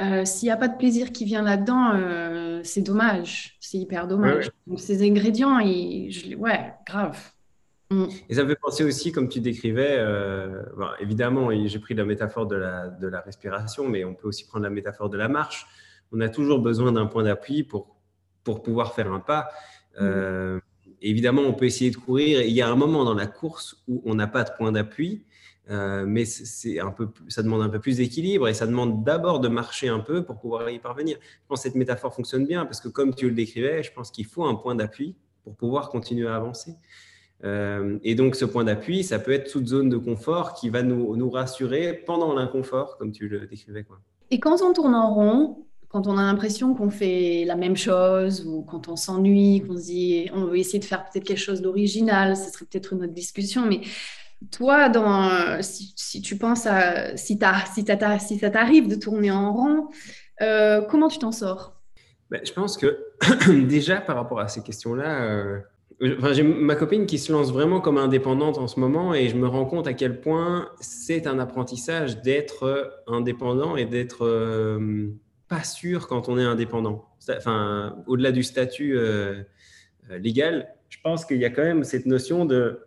Euh, s'il n'y a pas de plaisir qui vient là-dedans, euh, c'est dommage. C'est hyper dommage. Donc, ces ingrédients, je, ouais, grave. Mm. Et ça me fait penser aussi, comme tu décrivais, évidemment, j'ai pris la métaphore de la, de la respiration, mais on peut aussi prendre la métaphore de la marche. On a toujours besoin d'un point d'appui pour, pour pouvoir faire un pas. Mm évidemment, on peut essayer de courir. Il y a un moment dans la course où on n'a pas de point d'appui, euh, mais c'est un peu, ça demande un peu plus d'équilibre et ça demande d'abord de marcher un peu pour pouvoir y parvenir. Je pense que cette métaphore fonctionne bien parce que, comme tu le décrivais, je pense qu'il faut un point d'appui pour pouvoir continuer à avancer. Euh, et donc, ce point d'appui, ça peut être toute zone de confort qui va nous, rassurer pendant l'inconfort, comme tu le décrivais. Et quand on tourne en rond, quand on a l'impression qu'on fait la même chose ou quand on s'ennuie, qu'on se dit on veut essayer de faire peut-être quelque chose d'original, ce serait peut-être une autre discussion, mais toi, dans, si, tu penses à si, si, si ça t'arrive de tourner en rond, euh, comment tu t'en sors? Ben, Je pense que déjà par rapport à ces questions-là, euh, j'ai ma copine qui se lance vraiment comme indépendante en ce moment et je me rends compte à quel point c'est un apprentissage d'être indépendant et d'être euh, pas sûr quand on est indépendant. Enfin, au-delà du statut euh, euh, légal, je pense qu'il y a quand même cette notion de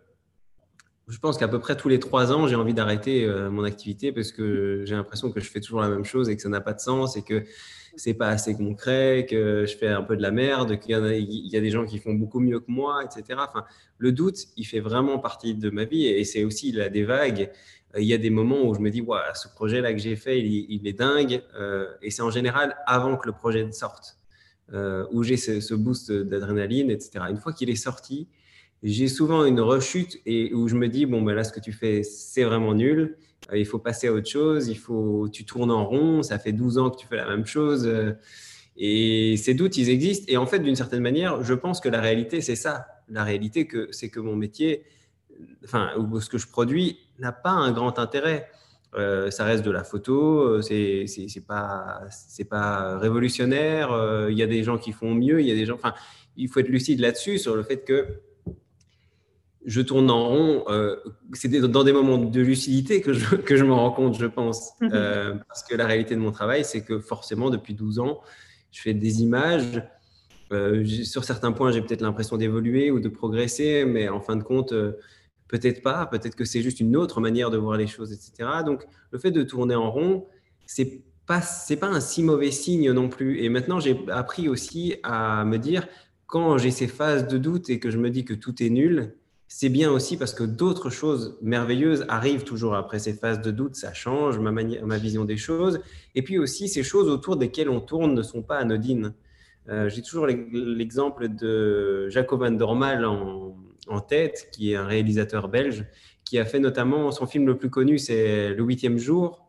je pense qu'à peu près tous les trois ans, j'ai envie d'arrêter euh, mon activité parce que j'ai l'impression que je fais toujours la même chose et que ça n'a pas de sens et que c'est pas assez concret, que je fais un peu de la merde, qu'il y, y a des gens qui font beaucoup mieux que moi, etc. Enfin, le doute, il fait vraiment partie de ma vie et c'est aussi là des vagues. Il y a des moments où je me dis, voilà, ce projet-là que j'ai fait, il, est dingue. Euh, et c'est en général avant que le projet sorte, euh, où j'ai ce, ce, boost d'adrénaline, etc. Une fois qu'il est sorti, j'ai souvent une rechute et où je me dis bon ben là ce que tu fais c'est vraiment nul euh, il faut passer à autre chose il faut tu tournes en rond ça fait 12 ans que tu fais la même chose et ces doutes ils existent et en fait d'une certaine manière je pense que la réalité c'est ça la réalité que c'est que mon métier enfin ou ce que je produis n'a pas un grand intérêt euh, ça reste de la photo, c'est c'est pas c'est pas révolutionnaire. Il y a des gens qui font mieux, il y a des gens. Enfin, il faut être lucide là-dessus sur le fait que je tourne en rond. Euh, c'est dans des moments de lucidité que je, que je m'en rends compte, je pense. Mhm. Euh, parce que la réalité de mon travail, c'est que forcément, depuis 12 ans, je fais des images. Euh, sur certains points, j'ai peut-être l'impression d'évoluer ou de progresser, mais en fin de compte, peut-être pas. Peut-être que c'est juste une autre manière de voir les choses, etc. Donc, le fait de tourner en rond, c'est pas, c'est pas un si mauvais signe non plus. Et maintenant, j'ai appris aussi à me dire, quand j'ai ces phases de doute et que je me dis que tout est nul, c'est bien aussi parce que d'autres choses merveilleuses arrivent toujours après ces phases de doute, ça change ma, ma vision des choses. Et puis aussi, ces choses autour desquelles on tourne ne sont pas anodines. Euh, j'ai toujours l'exemple de Jacob van Dormal en, tête, qui est un réalisateur belge, qui a fait notamment son film le plus connu, c'est Le huitième jour,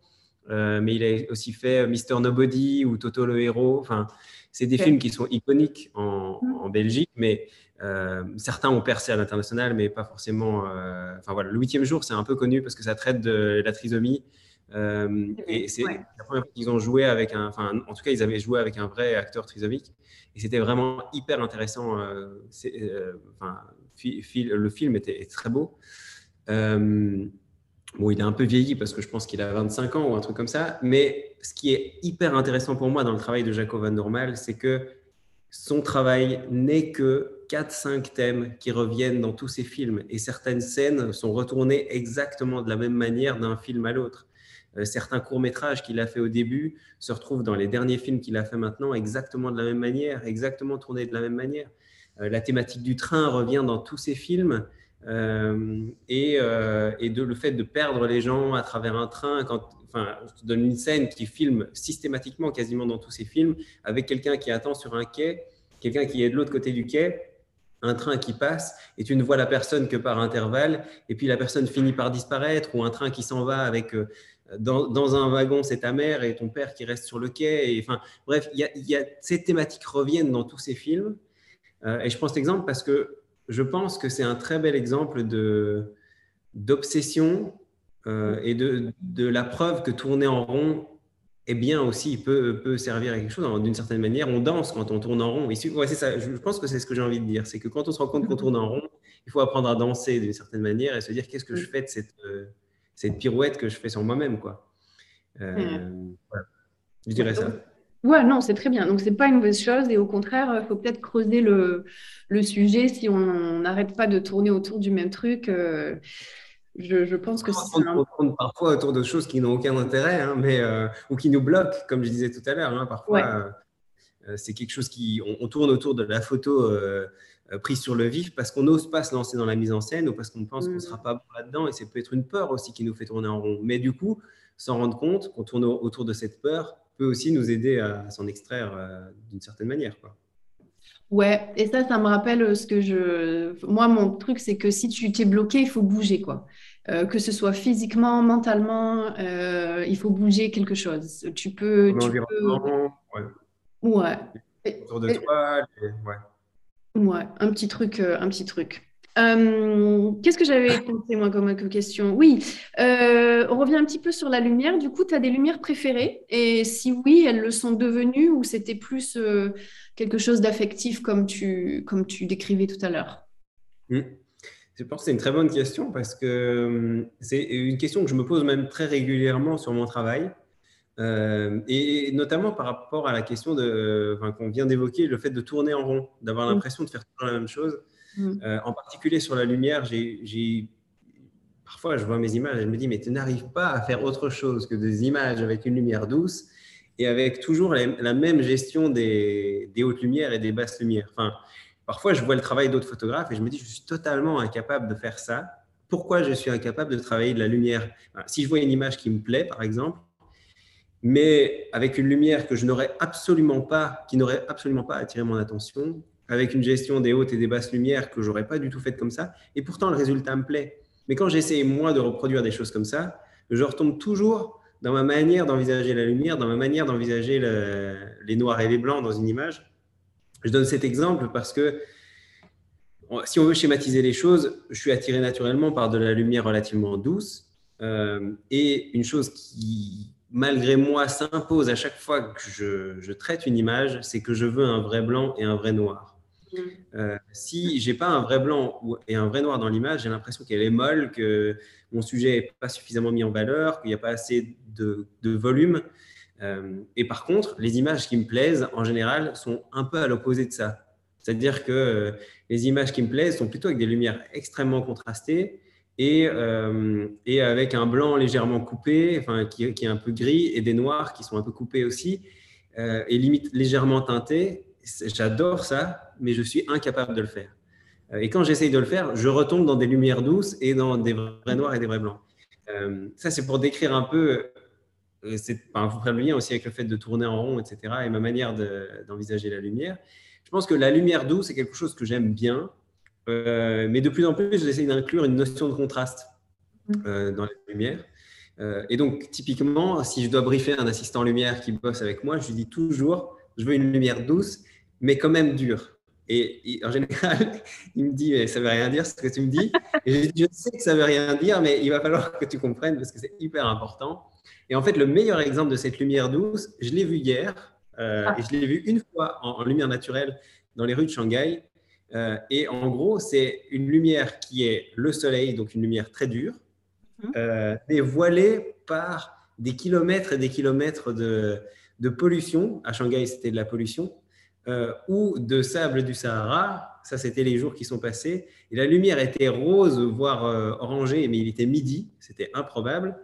euh, mais il a aussi fait Mister Nobody ou Toto le héros. Enfin, c'est des films qui sont iconiques en, mm. en Belgique, mais euh, certains ont percé à l'international, mais pas forcément. Euh, enfin voilà, le huitième jour, c'est un peu connu parce que ça traite de la trisomie. Euh, et c'est la première fois qu'ils ont joué avec un. Enfin, en tout cas, ils avaient joué avec un vrai acteur trisomique. Et c'était vraiment hyper intéressant. enfin, le film était très beau. Bon, il est un peu vieilli parce que je pense qu'il a 25 ans ou un truc comme ça. Mais ce qui est hyper intéressant pour moi dans le travail de Jacob Van Normal, c'est que son travail n'est que 4-5 thèmes qui reviennent dans tous ses films et certaines scènes sont retournées exactement de la même manière d'un film à l'autre. Euh, certains courts-métrages qu'il a fait au début se retrouvent dans les derniers films qu'il a fait maintenant exactement de la même manière, exactement tournés de la même manière. Euh, la thématique du train revient dans tous ses films euh, et, de, le fait de perdre les gens à travers un train, quand, enfin, je te donne une scène qui filme systématiquement, quasiment dans tous ses films, avec quelqu'un qui attend sur un quai, quelqu'un qui est de l'autre côté du quai, un train qui passe et tu ne vois la personne que par intervalle, et puis la personne finit par disparaître, ou un train qui s'en va avec dans, un wagon, c'est ta mère et ton père qui reste sur le quai. Et, enfin, bref, y y a, ces thématiques reviennent dans tous ces films. Euh, et je prends cet exemple parce que je pense que c'est un très bel exemple de d'obsession euh, et de, de, la preuve que tourner en rond est bien aussi, peut, peut servir à quelque chose. D'une certaine manière, on danse quand on tourne en rond. ouais, ça. Je pense que c'est ce que j'ai envie de dire. C'est que quand on se rend compte qu'on tourne en rond, il faut apprendre à danser d'une certaine manière et se dire qu'est-ce que je fais de cette, euh, cette pirouette que je fais sur moi-même. quoi. Euh, Je dirais ça. Ouais, non, c'est très bien. Donc, c'est pas une mauvaise chose. Et au contraire, il faut peut-être creuser le, le, sujet si on n'arrête pas de tourner autour du même truc. Euh, je, pense que c'est. On tourne parfois autour de choses qui n'ont aucun intérêt, hein, mais, euh, ou qui nous bloquent, comme je disais tout à l'heure. Hein, parfois, euh, euh, c'est quelque chose qui. On, tourne autour de la photo prise sur le vif parce qu'on n'ose pas se lancer dans la mise en scène ou parce qu'on pense qu'on ne sera mm. pas bon là-dedans. Et c'est peut-être une peur aussi qui nous fait tourner en rond. Mais du coup, s'en rendre compte qu'on tourne autour de cette peur peut aussi nous aider à, s'en extraire d'une certaine manière. Quoi. Ouais, et ça, ça me rappelle ce que je. Moi, mon truc, c'est que si tu t'es bloqué, il faut bouger, quoi. Euh, que ce soit physiquement, mentalement, euh, il faut bouger quelque chose. Tu peux. Tu peux... Ouais. ouais. Autour de toi, ouais. Ouais, un petit truc, euh, truc. Qu'est-ce que j'avais pensé, moi, comme, question? Oui, on revient un petit peu sur la lumière. Du coup, tu as des lumières préférées? Et si oui, elles le sont devenues ou c'était plus quelque chose d'affectif comme tu, décrivais tout à l'heure? Mmh. Je pense que c'est une très bonne question parce que c'est une question que je me pose même très régulièrement sur mon travail. Euh, et notamment par rapport à la question de, qu'on vient d'évoquer, le fait de tourner en rond, d'avoir mmh. l'impression de faire toujours la même chose. Mmh. Euh, en particulier sur la lumière, j'ai parfois, je vois mes images et je me dis, mais tu n'arrives pas à faire autre chose que des images avec une lumière douce et avec toujours la, même gestion des, hautes lumières et des basses lumières. Enfin, parfois, je vois le travail d'autres photographes et je me dis, je suis totalement incapable de faire ça. Pourquoi je suis incapable de travailler de la lumière? Si je vois une image qui me plaît, par exemple, mais avec une lumière que je n'aurais absolument pas, qui n'aurait absolument pas attiré mon attention, avec une gestion des hautes et des basses lumières que j'aurais pas du tout faite comme ça, et pourtant le résultat me plaît. Mais quand j'essaie moi de reproduire des choses comme ça, je retombe toujours dans ma manière d'envisager la lumière, dans ma manière d'envisager les noirs et les blancs dans une image. Je donne cet exemple parce que si on veut schématiser les choses, je suis attiré naturellement par de la lumière relativement douce. Euh, et une chose qui, malgré moi, s'impose à chaque fois que je, traite une image, c'est que je veux un vrai blanc et un vrai noir. Mm. Euh, si j'ai pas un vrai blanc et un vrai noir dans l'image, j'ai l'impression qu'elle est molle, que mon sujet n'est pas suffisamment mis en valeur, qu'il n'y a pas assez de, volume. Euh, et par contre, les images qui me plaisent, en général, sont un peu à l'opposé de ça. C'est-à-dire que euh, les images qui me plaisent sont plutôt avec des lumières extrêmement contrastées et, euh, et avec un blanc légèrement coupé, enfin, qui, est un peu gris, et des noirs qui sont un peu coupés aussi, et limite légèrement teintés. J'adore ça, mais je suis incapable de le faire. Et quand j'essaye de le faire, je retombe dans des lumières douces et dans des vrais noirs et des vrais blancs. Euh, ça, c'est pour décrire un peu, euh, c'est, enfin, vous faire le lien aussi avec le fait de tourner en rond, etc., et ma manière d'envisager la lumière. Je pense que la lumière douce, c'est quelque chose que j'aime bien, euh, mais de plus en plus, j'essaie d'inclure une notion de contraste mmh. dans la lumière. et donc, typiquement, si je dois briefer un assistant lumière qui bosse avec moi, je lui dis toujours, je veux une lumière douce, mais quand même dure. Et, en général, il me dit, mais ça ne veut rien dire ce que tu me dis. Et je, je sais que ça ne veut rien dire, mais il va falloir que tu comprennes parce que c'est hyper important. Et en fait, le meilleur exemple de cette lumière douce, je l'ai vu hier. Euh, ah. et je l'ai vu une fois en, lumière naturelle dans les rues de Shanghai. Euh, et en gros, c'est une lumière qui est le soleil, donc une lumière très dure, mhm. euh, mais voilée par des kilomètres et des kilomètres de, de pollution. À Shanghai, c'était de la pollution. Euh, ou de sable du Sahara. Ça, c'était les jours qui sont passés. Et la lumière était rose, voire orangée, mais il était midi. C'était improbable.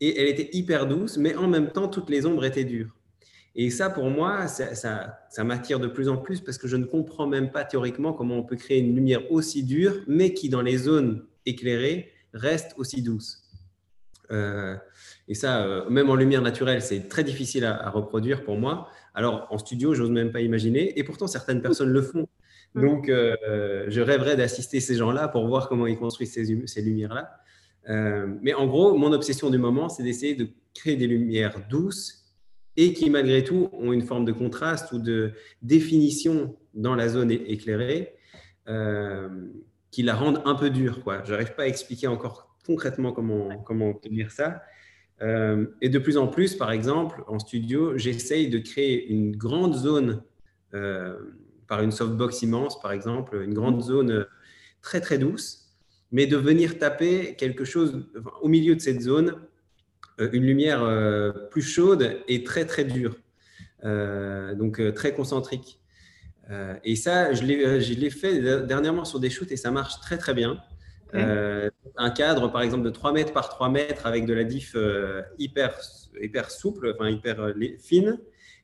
Et elle était hyper douce, mais en même temps, toutes les ombres étaient dures. Et ça, pour moi, ça, ça, m'attire de plus en plus parce que je ne comprends même pas théoriquement comment on peut créer une lumière aussi dure, mais qui, dans les zones éclairées, reste aussi douce. Euh, et ça, même en lumière naturelle, c'est très difficile à, reproduire pour moi. Alors, en studio, j'ose même pas imaginer. Et pourtant, certaines personnes le font. Mm. Donc, euh, je rêverais d'assister ces gens-là pour voir comment ils construisent ces, ces lumières-là. Euh, mais en gros, mon obsession du moment, c'est d'essayer de créer des lumières douces et qui, malgré tout, ont une forme de contraste ou de définition dans la zone éclairée euh, qui la rendent un peu dure. Je n'arrive pas à expliquer encore concrètement comment, comment obtenir ça. Euh, et de plus en plus, par exemple, en studio, j'essaye de créer une grande zone euh, par une softbox immense, par exemple, une grande zone très très douce, mais de venir taper quelque chose au milieu de cette zone, une lumière plus chaude et très très dure, donc très concentrique. et ça, je l'ai fait dernièrement sur des shoots et ça marche très très bien. Euh, un cadre, par exemple, de 3 mètres par 3 mètres avec de la diff euh, hyper, hyper souple, enfin hyper euh, fine,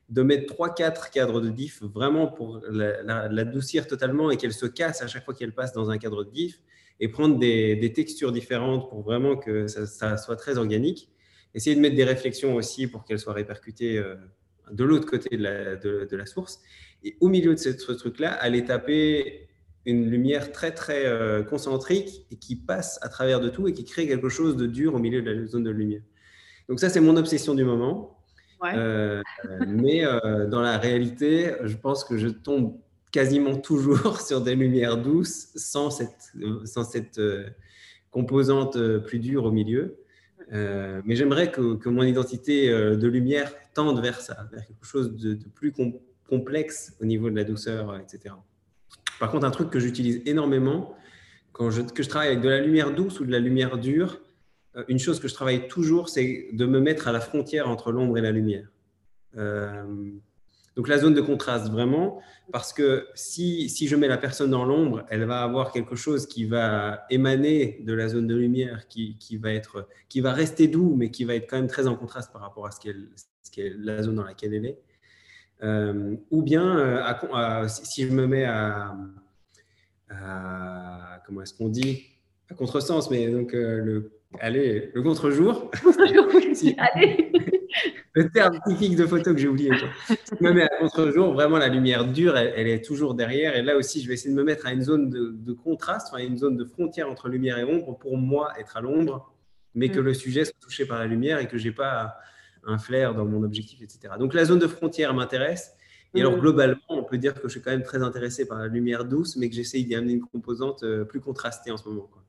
de mettre 3-4 cadres de diff vraiment pour l'adoucir totalement et qu'elle se casse à chaque fois qu'elle passe dans un cadre de diff et prendre des, textures différentes pour vraiment que ça, soit très organique. Essayer de mettre des réflexions aussi pour qu'elles soient répercutées de l'autre côté de la, de, de la, source. Et au milieu de ce, ce truc-là, aller taper une lumière très très euh, concentrique et qui passe à travers de tout et qui crée quelque chose de dur au milieu de la zone de lumière. Donc ça, c'est mon obsession du moment. Euh, mais euh, dans la réalité, je pense que je tombe quasiment toujours sur des lumières douces sans cette, sans cette composante plus dure au milieu. Mais j'aimerais que, mon identité de lumière tende vers ça, vers quelque chose de, plus complexe au niveau de la douceur, etc. Par contre, un truc que j'utilise énormément, quand je, que je travaille avec de la lumière douce ou de la lumière dure, euh, une chose que je travaille toujours, c'est de me mettre à la frontière entre l'ombre et la lumière. Euh, Donc la zone de contraste, vraiment, parce que si, si je mets la personne dans l'ombre, elle va avoir quelque chose qui va émaner de la zone de lumière, qui, qui, va, être, qui va rester doux, mais qui va être quand même très en contraste par rapport à ce qu'est la zone dans laquelle elle est. Euh, ou bien, euh, si je me mets à, comment est-ce qu'on dit? À contresens, mais donc euh, le, allez, le contre-jour. allez le terme typique de photo que j'ai oublié. je me mets à contre-jour, vraiment la lumière dure, elle, est toujours derrière. Et là aussi, je vais essayer de me mettre à une zone de, contraste, enfin, une zone de frontière entre lumière et ombre pour moi être à l'ombre, mais que mm. le sujet soit touché par la lumière et que je n'ai pas un flair dans mon objectif, etc. Donc la zone de frontière m'intéresse. Et alors mm. globalement, on peut dire que je suis quand même très intéressé par la lumière douce, mais que j'essaye d'y amener une composante euh, plus contrastée en ce moment. Quoi.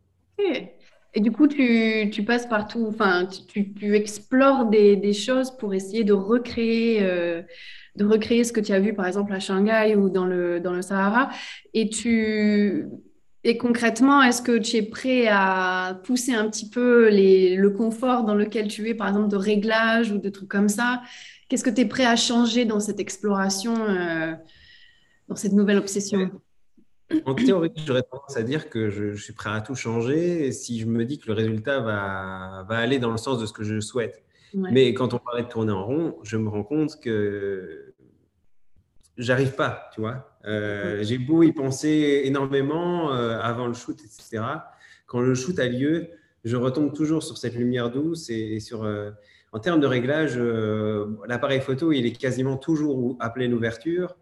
Et du coup, tu, passes partout, enfin, tu, explores des, choses pour essayer de recréer, euh, de recréer ce que tu as vu, par exemple, à Shanghai ou dans le, dans le Sahara. Et, tu, et concrètement, est-ce que tu es prêt à pousser un petit peu le confort dans lequel tu es, par exemple, de réglage ou de trucs comme ça? Qu'est-ce que tu es prêt à changer dans cette exploration, euh, dans cette nouvelle obsession? En théorie, j'aurais tendance à dire que je, suis prêt à tout changer si je me dis que le résultat va, va aller dans le sens de ce que je souhaite. Mais quand on parlait de tourner en rond, je me rends compte que j'arrive pas, tu vois. Euh, j'ai beau y penser énormément euh, avant le shoot, etc. Quand le shoot a lieu, je retombe toujours sur cette lumière douce et, sur. Euh, en termes de réglage, l'appareil photo, il est quasiment toujours à pleine ouverture.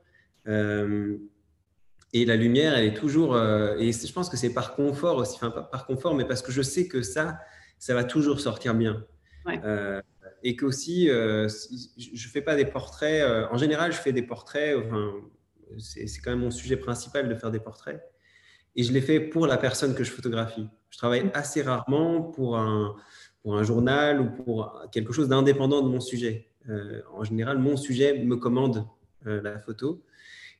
Et la lumière, elle est toujours. Euh, et je pense que c'est par confort aussi, enfin par confort, mais parce que je sais que ça, ça va toujours sortir bien. Euh, et qu'aussi, euh, je ne fais pas des portraits. en général, je fais des portraits. Enfin, c'est quand même mon sujet principal de faire des portraits. Et je les fais pour la personne que je photographie. Je travaille mm. assez rarement pour un, pour un journal ou pour quelque chose d'indépendant de mon sujet. en général, mon sujet me commande la photo.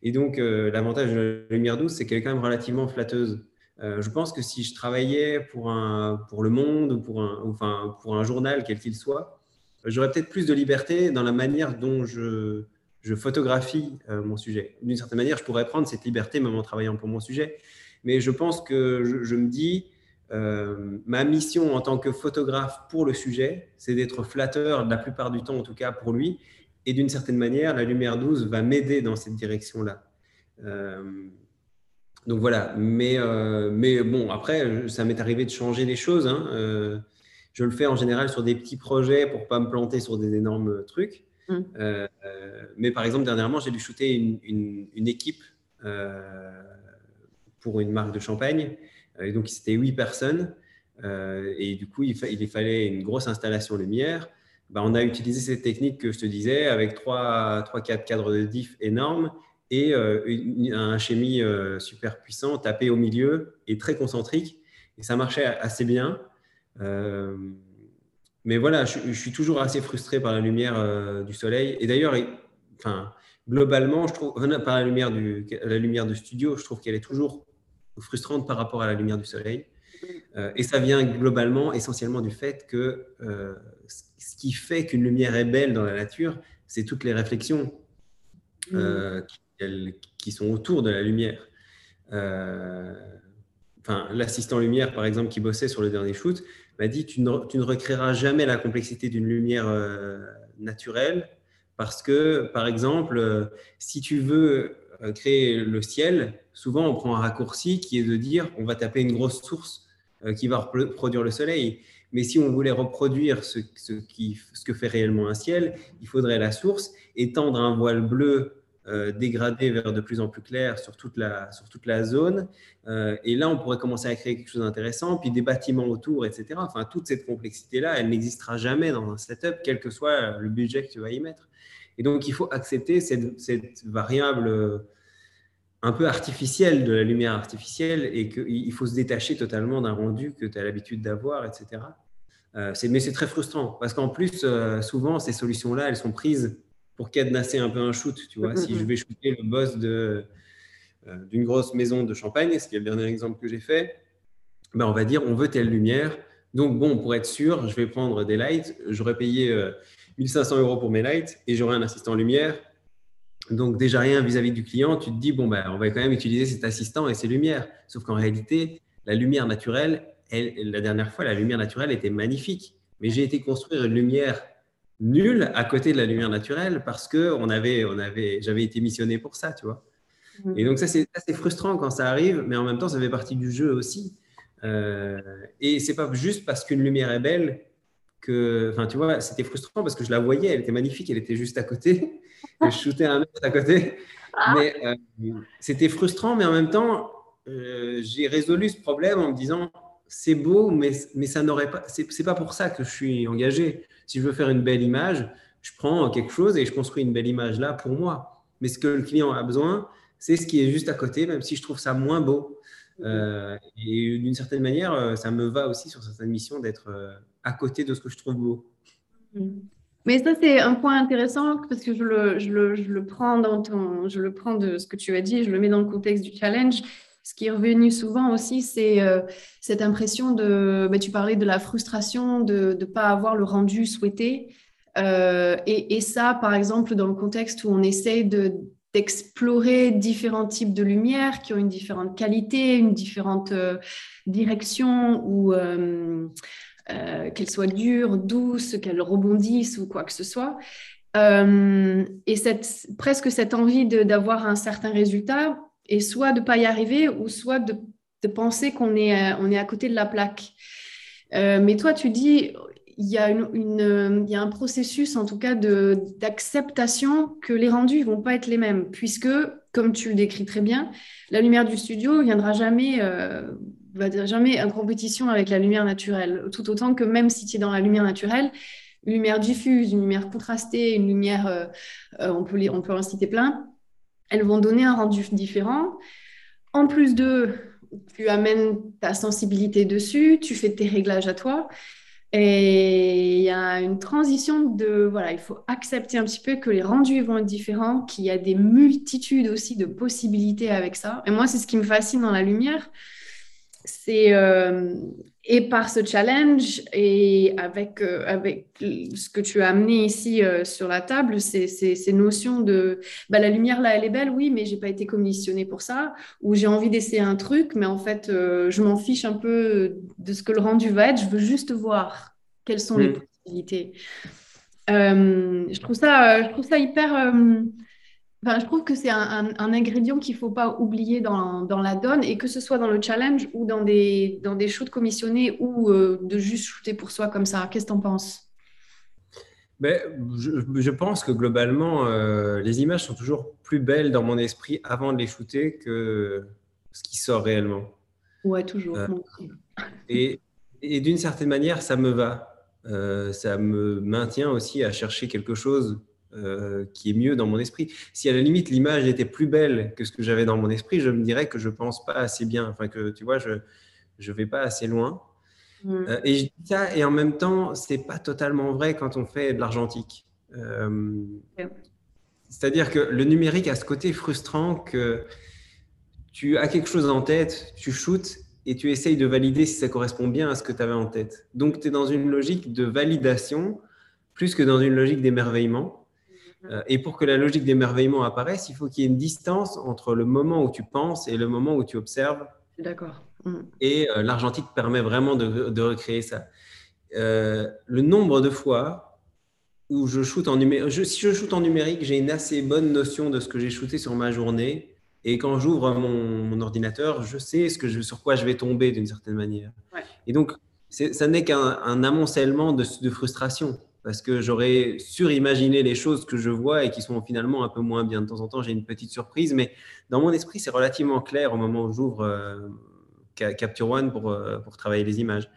Et donc, euh, l'avantage de la lumière douce, c'est qu'elle est quand même relativement flatteuse. Euh, je pense que si je travaillais pour, un, pour le monde ou pour un, enfin, pour un journal, quel qu'il soit, j'aurais peut-être plus de liberté dans la manière dont je, je photographie euh, mon sujet. D'une certaine manière, je pourrais prendre cette liberté même en travaillant pour mon sujet. Mais je pense que je, me dis, ma mission en tant que photographe pour le sujet, c'est d'être flatteur la plupart du temps, en tout cas pour lui, et d'une certaine manière, la lumière douce va m'aider dans cette direction-là. Euh, donc voilà, mais, euh, mais bon, après, ça m'est arrivé de changer les choses. Hein. Euh, je le fais en général sur des petits projets pour pas me planter sur des énormes trucs. Mmh. mais par exemple, dernièrement, j'ai dû shooter une, une, équipe pour une marque de champagne. Et donc, c'était huit personnes. et du coup, il, il fallait une grosse installation lumière. Bah, on a utilisé cette technique que je te disais avec 3-4 cadres de diff énormes et euh, un chimie euh, super puissant tapé au milieu et très concentrique. Et ça marchait assez bien. Euh, mais voilà, je, suis toujours assez frustré par la lumière du soleil. Et d'ailleurs, enfin, globalement, je trouve, par la lumière, du, la lumière de studio, je trouve qu'elle est toujours frustrante par rapport à la lumière du soleil. et ça vient globalement, essentiellement du fait que ce qui fait qu'une lumière est belle dans la nature, c'est toutes les réflexions mm. euh, qui, sont autour de la lumière. Euh, enfin, l'assistant lumière, par exemple, qui bossait sur le dernier shoot, m'a dit tu ne, tu ne recréeras jamais la complexité d'une lumière euh, naturelle parce que, par exemple, si tu veux créer le ciel, souvent on prend un raccourci qui est de dire on va taper une grosse source qui va produire le soleil. Mais si on voulait reproduire ce, que fait réellement un ciel, il faudrait la source, étendre un voile bleu euh, dégradé vers de plus en plus clair sur toute la, sur toute la zone. Euh, et là, on pourrait commencer à créer quelque chose d'intéressant, puis des bâtiments autour, etc. Enfin, toute cette complexité-là, elle n'existera jamais dans un setup, quel que soit le budget que tu vas y mettre. Et donc, il faut accepter cette, variable un peu artificielle de la lumière artificielle et qu'il faut se détacher totalement d'un rendu que tu as l'habitude d'avoir, etc. Euh, mais c'est très frustrant parce qu'en plus, euh, souvent, ces solutions-là, elles sont prises pour cadenasser un peu un shoot. Tu vois, si je vais shooter le boss de, euh, d'une grosse maison de champagne, ce qui est le dernier exemple que j'ai fait, ben, on va dire on veut telle lumière. Donc, bon, pour être sûr, je vais prendre des lights. J'aurais payé 1500 euros pour mes lights et j'aurai un assistant lumière Donc déjà rien vis-à-vis du client, tu te dis, bon, ben, on va quand même utiliser cet assistant et ses lumières. Sauf qu'en réalité, la lumière naturelle, elle, la dernière fois, la lumière naturelle était magnifique. Mais j'ai été construire une lumière nulle à côté de la lumière naturelle parce que on avait, on avait, j'avais été missionné pour ça, tu vois. Mmh. Et donc ça, c'est assez frustrant quand ça arrive, mais en même temps, ça fait partie du jeu aussi. Euh, et c'est pas juste parce qu'une lumière est belle que, enfin, tu vois, c'était frustrant parce que je la voyais, elle était magnifique, elle était juste à côté, je shootais un mètre à côté. Mais euh, c'était frustrant, mais en même temps, euh, j'ai résolu ce problème en me disant c'est beau, mais, mais ça n'aurait pas, c'est pas pour ça que je suis engagé. Si je veux faire une belle image, je prends quelque chose et je construis une belle image là pour moi. Mais ce que le client a besoin, c'est ce qui est juste à côté, même si je trouve ça moins beau. Euh, et d'une certaine manière, ça me va aussi sur certaines missions d'être à côté de ce que je trouve beau. Mm. Mais ça, c'est un point intéressant parce que je le, je le, je le prends dans ton, je le prends de ce que tu as dit, je le mets dans le contexte du challenge. Ce qui est revenu souvent aussi, c'est cette impression de, bah, tu parlais de la frustration de ne pas avoir le rendu souhaité. et, et, ça, par exemple, dans le contexte où on essaye de d'explorer différents types de lumière qui ont une différente qualité, une différente euh, direction ou euh, euh, qu'elles soient dures, douces, qu'elles rebondissent ou quoi que ce soit. et cette, presque cette envie d'avoir un certain résultat et soit de ne pas y arriver ou soit de, de penser qu'on est, on est à côté de la plaque. mais toi, tu dis, il y, a une, il y a un processus, en tout cas, d'acceptation que les rendus ne vont pas être les mêmes, puisque, comme tu le décris très bien, la lumière du studio ne viendra jamais, euh, va dire jamais en compétition avec la lumière naturelle. Tout autant que même si tu es dans la lumière naturelle, une lumière diffuse, une lumière contrastée, une lumière, euh, euh, on, peut on peut en citer plein, elles vont donner un rendu différent. En plus de, tu amènes ta sensibilité dessus, tu fais tes réglages à toi. Et il y a une transition de, voilà, il faut accepter un petit peu que les rendus vont être différents, qu'il y a des multitudes aussi de possibilités avec ça. Et moi, c'est ce qui me fascine dans la lumière. C'est, euh, et par ce challenge et avec, euh, avec ce que tu as amené ici euh, sur la table, c'est ces notions de bah, la lumière là, elle est belle, oui, mais j'ai pas été commissionnée pour ça, ou j'ai envie d'essayer un truc, mais en fait, je m'en fiche un peu de ce que le rendu va être, je veux juste voir quelles sont les mm. possibilités. je, trouve ça, je trouve ça hyper je trouve que c'est un, ingrédient qu'il ne faut pas oublier dans, la donne et que ce soit dans le challenge ou dans des, dans des shoots commissionnés ou euh, de juste shooter pour soi comme ça. Qu'est-ce que tu en penses? Ben, je, pense que globalement, euh, les images sont toujours plus belles dans mon esprit avant de les shooter que ce qui sort réellement. Ouais, toujours. Euh, et, et d'une certaine manière, ça me va. ça me maintient aussi à chercher quelque chose euh, qui est mieux dans mon esprit. Si à la limite l'image était plus belle que ce que j'avais dans mon esprit, je me dirais que je pense pas assez bien, enfin que tu vois, je je vais pas assez loin. Mm. Euh, et je dis ça, et en même temps, c'est pas totalement vrai quand on fait de l'argentique. Euh, c'est-à-dire que le numérique a ce côté frustrant que tu as quelque chose en tête, tu shootes et tu essayes de valider si ça correspond bien à ce que tu avais en tête. Donc tu es dans une logique de validation plus que dans une logique d'émerveillement. Euh, et pour que la logique d'émerveillement apparaisse, il faut qu'il y ait une distance entre le moment où tu penses et le moment où tu observes. D'accord. Mm. Et euh, l'argentique permet vraiment de, recréer ça. Euh, le nombre de fois où je shoot en numérique, si je shoot en numérique, j'ai une assez bonne notion de ce que j'ai shooté sur ma journée. Et quand j'ouvre mon, ordinateur, je sais ce que je, sur quoi je vais tomber d'une certaine manière. Et donc, ça n'est qu'un amoncellement de, de frustration parce que j'aurais surimaginé les choses que je vois et qui sont finalement un peu moins bien. De temps en temps, j'ai une petite surprise, mais dans mon esprit, c'est relativement clair au moment où j'ouvre euh, Capture One pour, euh, pour travailler les images.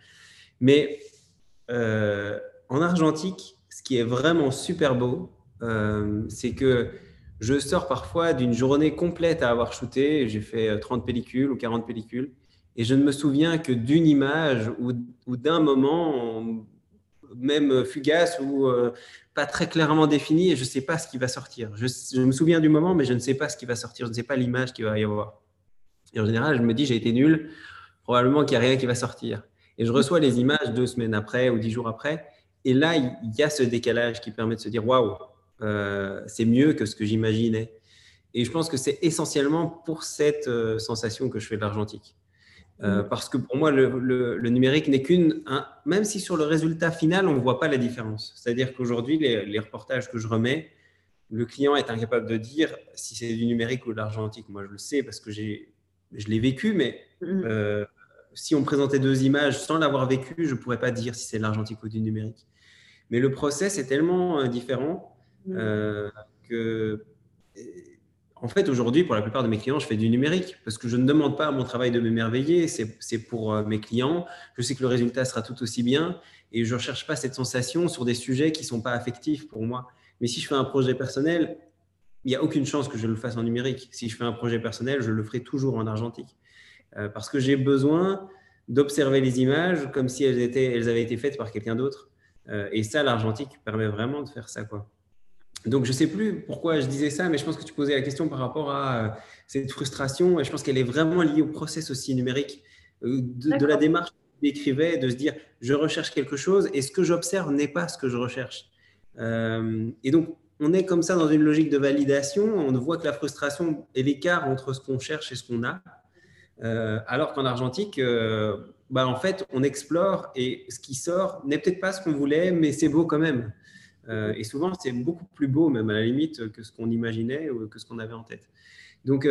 Mais euh, en argentique, ce qui est vraiment super beau, c'est que je sors parfois d'une journée complète à avoir shooté. J'ai fait 30 pellicules ou 40 pellicules. Et je ne me souviens que d'une image ou, ou d'un moment même fugace ou euh, pas très clairement défini et je ne sais pas ce qui va sortir. Je, me souviens du moment, mais je ne sais pas ce qui va sortir. Je ne sais pas l'image qu'il va y avoir. Et en général, je me dis, j'ai été nul, probablement qu'il n'y a rien qui va sortir. Et je reçois les images deux semaines après ou dix jours après. Et là, il y a ce décalage qui permet de se dire, waouh, euh, c'est mieux que ce que j'imaginais. Et je pense que c'est essentiellement pour cette sensation que je fais de l'argentique. Mm. Parce que pour moi, le, numérique n'est qu'une. Même si sur le résultat final, on ne voit pas la différence. C'est-à-dire qu'aujourd'hui, les, reportages que je remets, le client est incapable de dire si c'est du numérique ou de l'argentique. Moi, je le sais parce que je l'ai vécu, mais mm si on présentait deux images sans l'avoir vécu, je ne pourrais pas dire si c'est de l'argentique ou du numérique. Mais le process est tellement euh, différent mm. euh, que, en fait, aujourd'hui, pour la plupart de mes clients, je fais du numérique parce que je ne demande pas à mon travail de m'émerveiller. C'est pour euh, mes clients. Je sais que le résultat sera tout aussi bien et je ne recherche pas cette sensation sur des sujets qui ne sont pas affectifs pour moi. Mais si je fais un projet personnel, il n'y a aucune chance que je le fasse en numérique. Si je fais un projet personnel, je le ferai toujours en argentique. Euh, parce que j'ai besoin d'observer les images comme si elles, étaient, elles avaient été faites par quelqu'un d'autre. Euh, et ça, l'argentique permet vraiment de faire ça. Quoi. Donc, je ne sais plus pourquoi je disais ça, mais je pense que tu posais la question par rapport à euh, cette frustration. Et je pense qu'elle est vraiment liée au process aussi numérique, de, la démarche que tu décrivais, de se dire, je recherche quelque chose et ce que j'observe n'est pas ce que je recherche. et donc, on est comme ça dans une logique de validation. On voit que la frustration et l'écart entre ce qu'on cherche et ce qu'on a. Euh, alors qu'en argentique, euh, bah, en fait, on explore et ce qui sort n'est peut-être pas ce qu'on voulait, mais c'est beau quand même. Euh, et souvent, c'est beaucoup plus beau, même à la limite, que ce qu'on imaginait ou que ce qu'on avait en tête. Donc,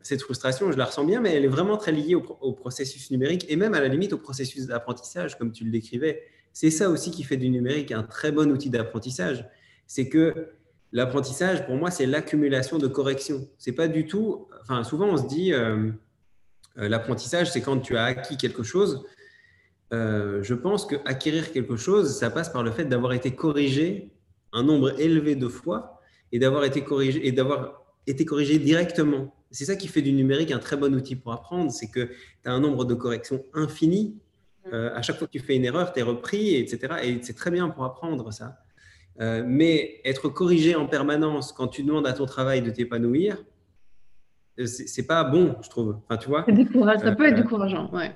cette frustration, je la ressens bien, mais elle est vraiment très liée au, processus numérique et même à la limite au processus d'apprentissage, comme tu le décrivais. C'est ça aussi qui fait du numérique un très bon outil d'apprentissage. C'est que l'apprentissage, pour moi, c'est l'accumulation de corrections. C'est pas du tout. Enfin, souvent, on se dit euh, l'apprentissage, c'est quand tu as acquis quelque chose. Euh, je pense que acquérir quelque chose, ça passe par le fait d'avoir été corrigé un nombre élevé de fois et d'avoir été corrigé et d'avoir été corrigé directement. C'est ça qui fait du numérique un très bon outil pour apprendre, c'est que tu as un nombre de corrections infini. Euh, à chaque fois que tu fais une erreur, tu es repris, etc. Et c'est très bien pour apprendre ça. mais être corrigé en permanence quand tu demandes à ton travail de t'épanouir, euh, c'est pas bon, je trouve. Enfin, tu vois. Ça peut être euh, décourageant, ouais.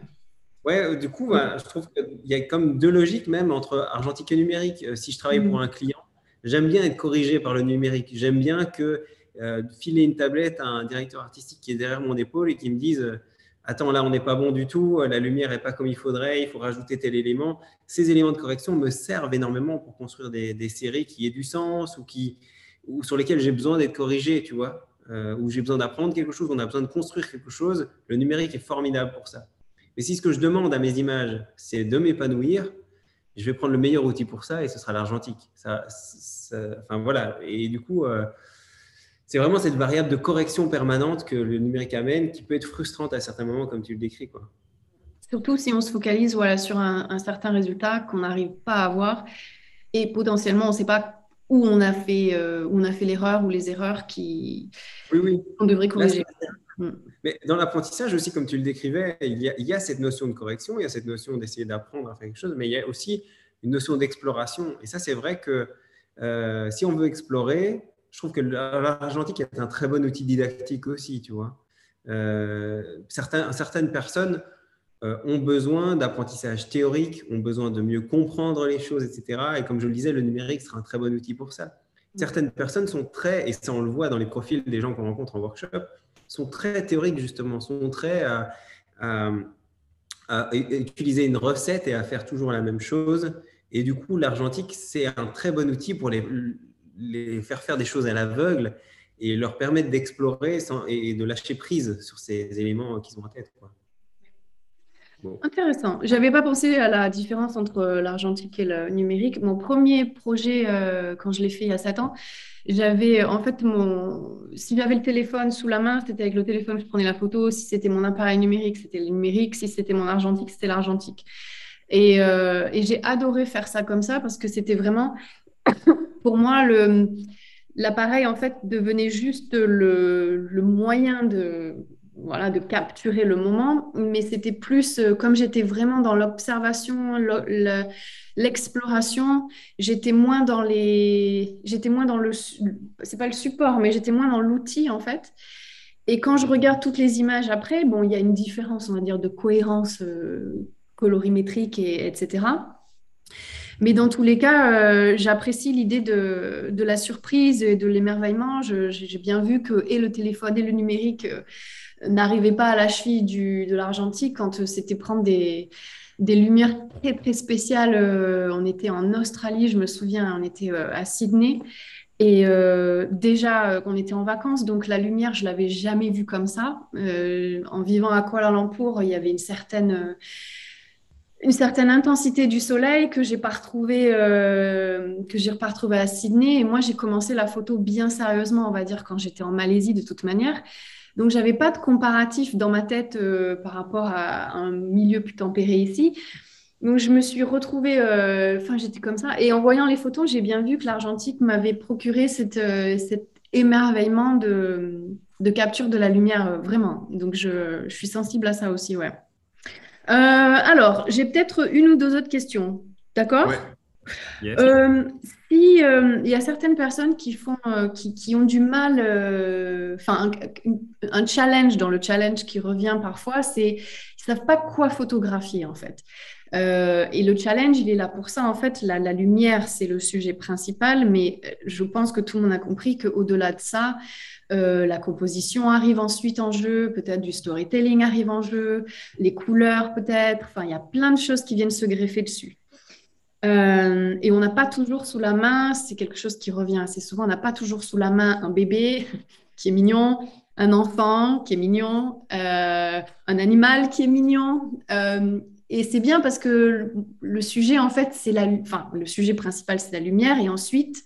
Ouais, euh, du coup, je trouve qu'il y a comme deux logiques même entre argentique et numérique. Si je travaille pour mm. un client, j'aime bien être corrigé par le numérique. J'aime bien que filer une tablette à un directeur artistique qui est derrière mon épaule et qui me dise Attends, là, on n'est pas bon du tout, la lumière n'est pas comme il faudrait, il faut rajouter tel élément. Ces éléments de correction me servent énormément pour construire des, des séries qui aient du sens ou, qui, ou sur lesquelles j'ai besoin d'être corrigé, tu vois. Euh, où j'ai besoin d'apprendre quelque chose, on a besoin de construire quelque chose, le numérique est formidable pour ça. Mais si ce que je demande à mes images, c'est de m'épanouir, je vais prendre le meilleur outil pour ça et ce sera l'argentique. Ça, enfin voilà. Et du coup, euh, c'est vraiment cette variable de correction permanente que le numérique amène qui peut être frustrante à certains moments, comme tu le décris. Quoi. Surtout si on se focalise voilà, sur un, un certain résultat qu'on n'arrive pas à avoir et potentiellement on ne sait pas où on a fait, euh, on a fait l'erreur ou les erreurs qui oui, oui. on devrait corriger. Mm. Mais dans l'apprentissage aussi, comme tu le décrivais, il y, a, il y, a, cette notion de correction, il y a cette notion d'essayer d'apprendre à faire quelque chose, mais il y a aussi une notion d'exploration. Et ça, c'est vrai que euh, si on veut explorer, je trouve que l'argentique est un très bon outil didactique aussi, tu vois. Euh, certains, certaines personnes euh, ont besoin d'apprentissage théorique, ont besoin de mieux comprendre les choses, etc. Et comme je le disais, le numérique sera un très bon outil pour ça. Mm. Certaines personnes sont très, et ça on le voit dans les profils des gens qu'on rencontre en workshop, sont très théoriques justement, sont très à, utiliser une recette et à faire toujours la même chose. Et du coup, l'argentique, c'est un très bon outil pour les, faire faire des choses à l'aveugle et leur permettre d'explorer et de lâcher prise sur ces éléments qu'ils ont en tête. Intéressant. J'avais pas pensé à la différence entre l'argentique et le numérique. Mon premier projet, euh, quand je l'ai fait il y a 7 ans, j'avais en fait mon. Si j'avais le téléphone sous la main, c'était avec le téléphone que je prenais la photo. Si c'était mon appareil numérique, c'était le numérique. Si c'était mon argentique, c'était l'argentique. Et, euh, et j'ai adoré faire ça comme ça parce que c'était vraiment, pour moi, le l'appareil en fait devenait juste le, le moyen de voilà, de capturer le moment, mais c'était plus euh, comme j'étais vraiment dans l'observation, l'exploration, j'étais moins dans les, j'étais moins dans le, c'est pas le support, mais j'étais moins dans l'outil en fait. Et quand je regarde toutes les images après, bon, il y a une différence, on va dire, de cohérence euh, colorimétrique et etc. Mais dans tous les cas, j'apprécie l'idée de, de, la surprise et de l'émerveillement. J'ai bien vu que et le téléphone et le numérique n'arrivaient pas à la cheville du, de l'argentique quand c'était prendre des, des lumières très, très spéciales. on était en Australie, je me souviens, on était à Sydney. Et euh, déjà euh, qu'on était en vacances, donc la lumière, je l'avais jamais vue comme ça. Euh, en vivant à Kuala Lumpur, il y avait une certaine, une certaine intensité du soleil que j'ai pas retrouvée, que j'ai pas retrouvée à Sydney. Et moi, j'ai commencé la photo bien sérieusement, on va dire, quand j'étais en Malaisie de toute manière. Donc, j'avais pas de comparatif dans ma tête par rapport à un milieu plus tempéré ici. Donc, je me suis retrouvée, euh, enfin, j'étais comme ça. Et en voyant les photos, j'ai bien vu que l'argentique m'avait procuré cette, euh, cet émerveillement de, de, capture de la lumière, euh, vraiment. Donc, je, je, suis sensible à ça aussi, ouais. alors, j'ai peut-être une ou deux autres questions. D'accord? Ouais. Si il y a certaines personnes qui font, qui, qui, ont du mal, enfin, un, un, challenge dans le challenge qui revient parfois, c'est ils savent pas quoi photographier en fait. Euh, et le challenge, il est là pour ça. En fait, la, lumière, c'est le sujet principal, mais euh, je pense que tout le monde a compris qu'au-delà de ça, euh, la composition arrive ensuite en jeu, peut-être du storytelling arrive en jeu, les couleurs peut-être. Enfin, il y a plein de choses qui viennent se greffer dessus. Et on n'a pas toujours sous la main, c'est quelque chose qui revient assez souvent, on n'a pas toujours sous la main un bébé qui est mignon, un enfant qui est mignon, un animal qui est mignon. Et c'est bien parce que le sujet, en fait, c'est la, enfin, le sujet principal, c'est la lumière. Et ensuite,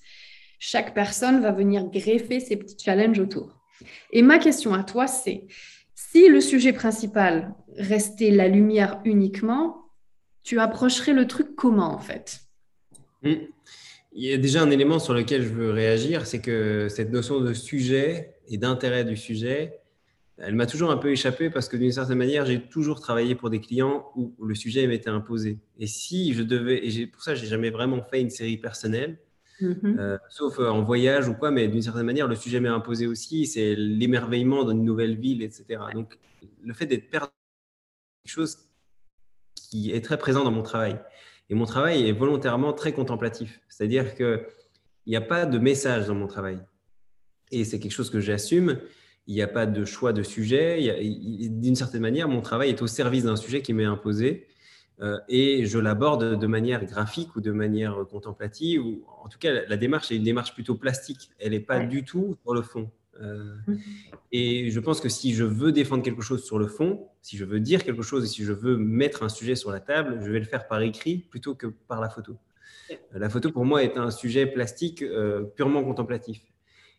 chaque personne va venir greffer ses petits challenges autour. Et ma question à toi, c'est si le sujet principal restait la lumière uniquement, tu approcherais le truc comment, en fait? Hmm. Il y a déjà un élément sur lequel je veux réagir, c'est que cette notion de sujet et d'intérêt du sujet, elle m'a toujours un peu échappé parce que d'une certaine manière, j'ai toujours travaillé pour des clients où le sujet m'était imposé. Et si je devais, et pour ça, j'ai jamais vraiment fait une série personnelle, mm-hmm. euh, sauf euh, en voyage ou quoi, mais d'une certaine manière, le sujet m'est imposé aussi. C'est l'émerveillement d'une nouvelle ville, etc. Donc, le fait d'être perdu, quelque chose qui est très présent dans mon travail. Et mon travail est volontairement très contemplatif. C'est-à-dire qu'il n'y a pas de message dans mon travail. Et c'est quelque chose que j'assume il n'y a pas de choix de sujet. D'une certaine manière, mon travail est au service d'un sujet qui m'est imposé euh, et je l'aborde de manière graphique ou de manière contemplative. Ou, en tout cas, la, démarche est une démarche plutôt plastique. Elle n'est pas du tout sur le fond. Euh, et je pense que si je veux défendre quelque chose sur le fond, si je veux dire quelque chose et si je veux mettre un sujet sur la table, je vais le faire par écrit plutôt que par la photo. La photo, pour moi, est un sujet plastique euh, purement contemplatif.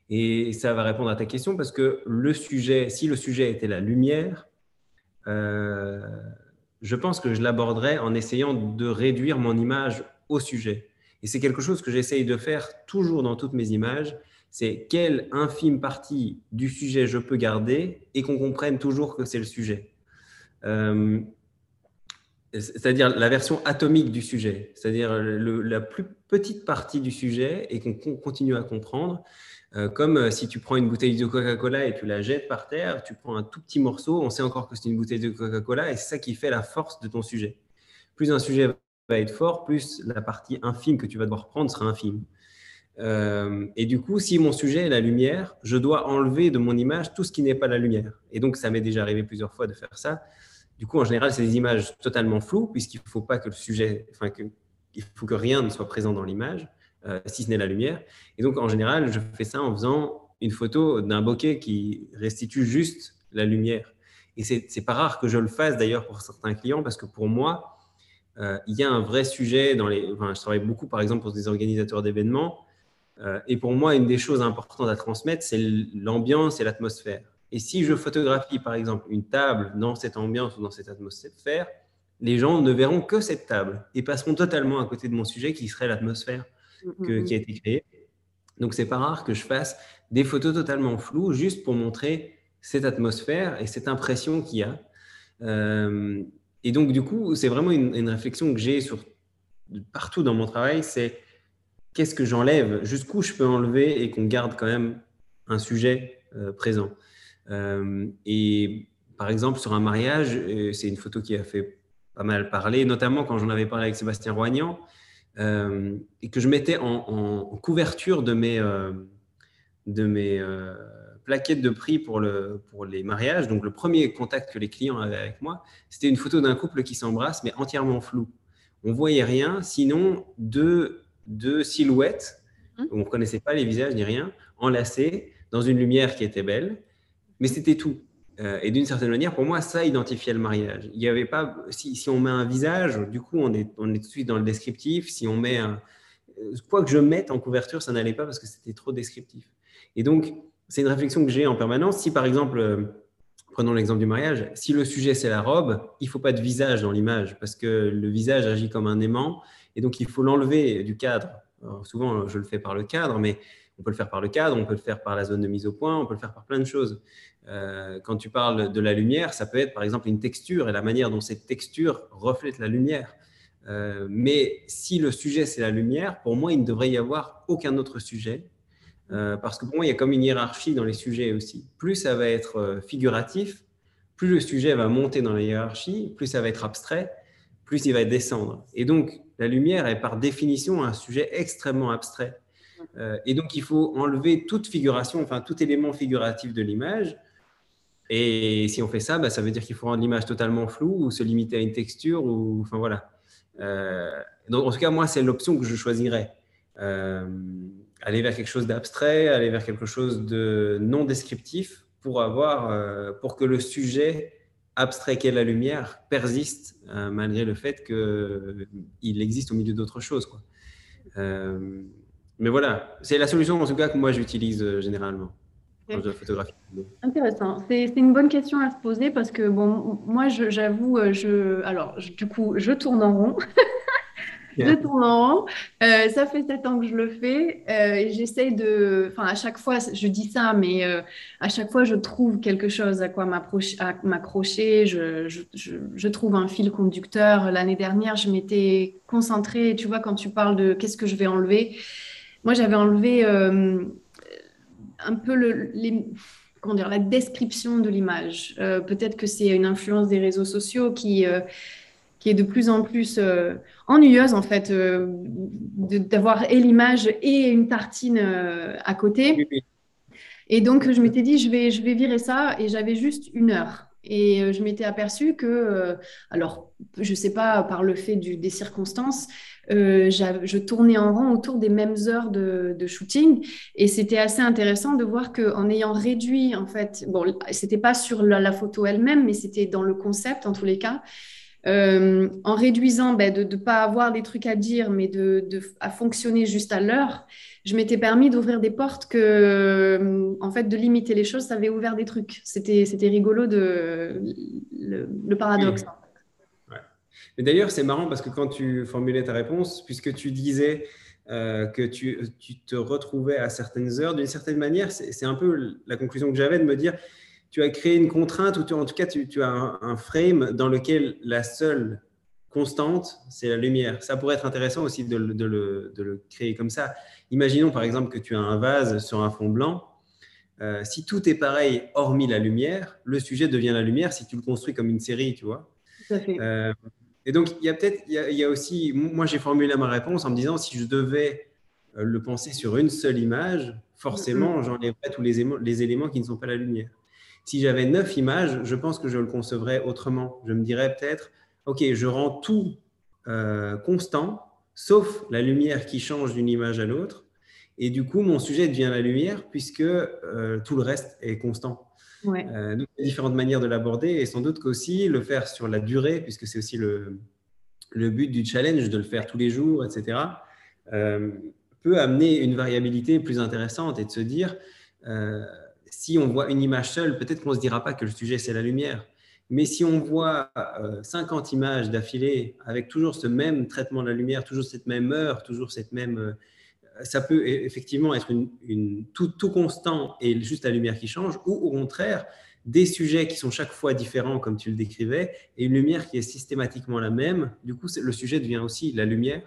Et ça va répondre à ta question parce que le sujet, si le sujet était la lumière, euh, je pense que je l'aborderais en essayant de réduire mon image au sujet. Et c'est quelque chose que j'essaye de faire toujours dans toutes mes images. C'est quelle infime partie du sujet je peux garder et qu'on comprenne toujours que c'est le sujet. Euh, c'est-à-dire la version atomique du sujet, c'est-à-dire la plus petite partie du sujet et qu'on continue à comprendre. Euh, comme euh, si tu prends une bouteille de Coca-Cola et tu la jettes par terre, tu prends un tout petit morceau, on sait encore que c'est une bouteille de Coca-Cola et c'est ça qui fait la force de ton sujet. Plus un sujet va être fort, plus la partie infime que tu vas devoir prendre sera infime. Euh, et du coup, si mon sujet est la lumière, je dois enlever de mon image tout ce qui n'est pas la lumière. Et donc, ça m'est déjà arrivé plusieurs fois de faire ça. Du coup, en général, c'est des images totalement floues, puisqu'il ne faut pas que le sujet, enfin, que, faut que rien ne soit présent dans l'image. Euh, si ce n'est la lumière. Et donc, en général, je fais ça en faisant une photo d'un bokeh qui restitue juste la lumière. Et c'est pas rare que je le fasse d'ailleurs pour certains clients parce que pour moi, euh, il y a un vrai sujet dans les. Enfin, je travaille beaucoup par exemple pour des organisateurs d'événements. Euh, et pour moi, une des choses importantes à transmettre, c'est l'ambiance et l'atmosphère. Et si je photographie par exemple une table dans cette ambiance ou dans cette atmosphère, les gens ne verront que cette table et passeront totalement à côté de mon sujet qui serait l'atmosphère. Mm, mm, qui a mm. été créé. Donc, c'est pas rare que je fasse des photos totalement floues juste pour montrer cette atmosphère et cette impression qu'il y a. Euh, et donc, du coup, c'est vraiment une, réflexion que j'ai sur partout dans mon travail, c'est qu'est-ce que j'enlève, jusqu'où je peux enlever et qu'on garde quand même un sujet euh, présent. Euh, et par exemple, sur un mariage, c'est une photo qui a fait pas mal parler, notamment quand j'en avais parlé avec Sébastien Roignan. et que je mettais en, couverture de mes, de mes plaquettes de prix pour, le, pour les mariages. Donc, le premier contact que les clients avaient avec moi, c'était une photo d'un couple qui s'embrasse, mais entièrement flou. On voyait rien, sinon deux, deux silhouettes, mmh. on ne connaissait pas les visages ni rien, enlacées dans une lumière qui était belle, mais c'était tout. Euh, et d'une certaine manière, pour moi, ça identifiait le mariage. Il y avait pas, si, si, on met un visage, du coup, on est, on est tout de suite dans le descriptif. Si on met un, euh, quoi que je mette en couverture, ça n'allait pas parce que c'était trop descriptif. Et donc, c'est une réflexion que j'ai en permanence. Si par exemple, euh, prenons l'exemple du mariage, si le sujet c'est la robe, il faut pas de visage dans l'image parce que le visage agit comme un aimant et donc il faut l'enlever du cadre. souvent, je le fais par le cadre, mais on peut le faire par le cadre, on peut le faire par la zone de mise au point, on peut le faire par plein de choses. Euh, quand tu parles de la lumière, ça peut être par exemple une texture et la manière dont cette texture reflète la lumière. Euh, mais si le sujet c'est la lumière, pour moi, il ne devrait y avoir aucun autre sujet. Euh, parce que pour moi, il y a comme une hiérarchie dans les sujets aussi. Plus ça va être figuratif, plus le sujet va monter dans la hiérarchie, plus ça va être abstrait, plus il va descendre. Et donc, la lumière est par définition un sujet extrêmement abstrait. et donc, il faut enlever toute figuration, enfin tout élément figuratif de l'image et si on fait ça, bah, ça veut dire qu'il faut rendre l'image totalement floue ou se limiter à une texture. Ou, enfin, voilà. Euh, en tout cas, moi, c'est l'option que je choisirais. Euh, aller vers quelque chose d'abstrait, aller vers quelque chose de non descriptif pour, avoir, euh, pour que le sujet abstrait qu'est la lumière persiste malgré le fait qu'il existe au milieu d'autres choses. Quoi. mais voilà, c'est la solution en tout cas que moi j'utilise généralement photographie. Intéressant. C'est une bonne question à se poser parce que, bon, moi, j'avoue, euh, je, alors, du coup, je tourne en rond. je tourne en rond. Euh, ça fait sept ans que je le fais euh, et j'essaye de. Enfin, à chaque fois, je dis ça, mais à chaque fois, je trouve quelque chose à quoi m'accrocher. Je, je, je, trouve un fil conducteur. L'année dernière, je m'étais concentrée. Tu vois, quand tu parles de qu'est-ce que je vais enlever, moi, j'avais enlevé un peu le, les, comment dire, la description de l'image. Euh, peut-être que c'est une influence des réseaux sociaux qui, euh, qui est de plus en plus euh, ennuyeuse, en fait, d'avoir et l'image et une tartine à côté. Et donc, je m'étais dit, je vais, je vais virer ça, et j'avais juste une heure. Et je m'étais aperçue que, alors, je ne sais pas, par le fait du, des circonstances, euh, je tournais en rond autour des mêmes heures de, shooting et c'était assez intéressant de voir qu'en ayant réduit, en fait, bon, c'était pas sur la, photo elle-même, mais c'était dans le concept en tous les cas. Euh, en réduisant ben, de ne pas avoir des trucs à dire, mais de, à fonctionner juste à l'heure, je m'étais permis d'ouvrir des portes que, en fait, de limiter les choses, ça avait ouvert des trucs. C'était rigolo de le, paradoxe. D'ailleurs, c'est marrant parce que quand tu formulais ta réponse, puisque tu disais euh, que tu, te retrouvais à certaines heures, d'une certaine manière, c'est un peu la conclusion que j'avais de me dire, tu as créé une contrainte, ou en tout cas, tu, as un, frame dans lequel la seule constante, c'est la lumière. Ça pourrait être intéressant aussi de, le, créer comme ça. Imaginons par exemple que tu as un vase sur un fond blanc. Euh, si tout est pareil, hormis la lumière, le sujet devient la lumière si tu le construis comme une série, tu vois. Tout à fait. Euh, et donc, il y a peut-être, il, y a aussi, moi j'ai formulé ma réponse en me disant si je devais euh, le penser sur une seule image, forcément mm-hmm. j'enlèverais tous les, les éléments qui ne sont pas la lumière. Si j'avais neuf images, je pense que je le concevrais autrement. Je me dirais peut-être, OK, je rends tout euh, constant, sauf la lumière qui change d'une image à l'autre. Et du coup, mon sujet devient la lumière puisque euh, tout le reste est constant. Euh, donc, il y a différentes manières de l'aborder et sans doute qu'aussi le faire sur la durée, puisque c'est aussi le, le, but du challenge de le faire tous les jours, etc., euh, peut amener une variabilité plus intéressante et de se dire, si on voit une image seule, peut-être qu'on ne se dira pas que le sujet, c'est la lumière. Mais si on voit 50 images d'affilée avec toujours ce même traitement de la lumière, toujours cette même heure, toujours cette même ça peut e-, effectivement être une, tout, tout, constant et juste la lumière qui change, ou au contraire, des sujets qui sont chaque fois différents, comme tu le décrivais, et une lumière qui est systématiquement la même. Du coup, le sujet devient aussi la lumière.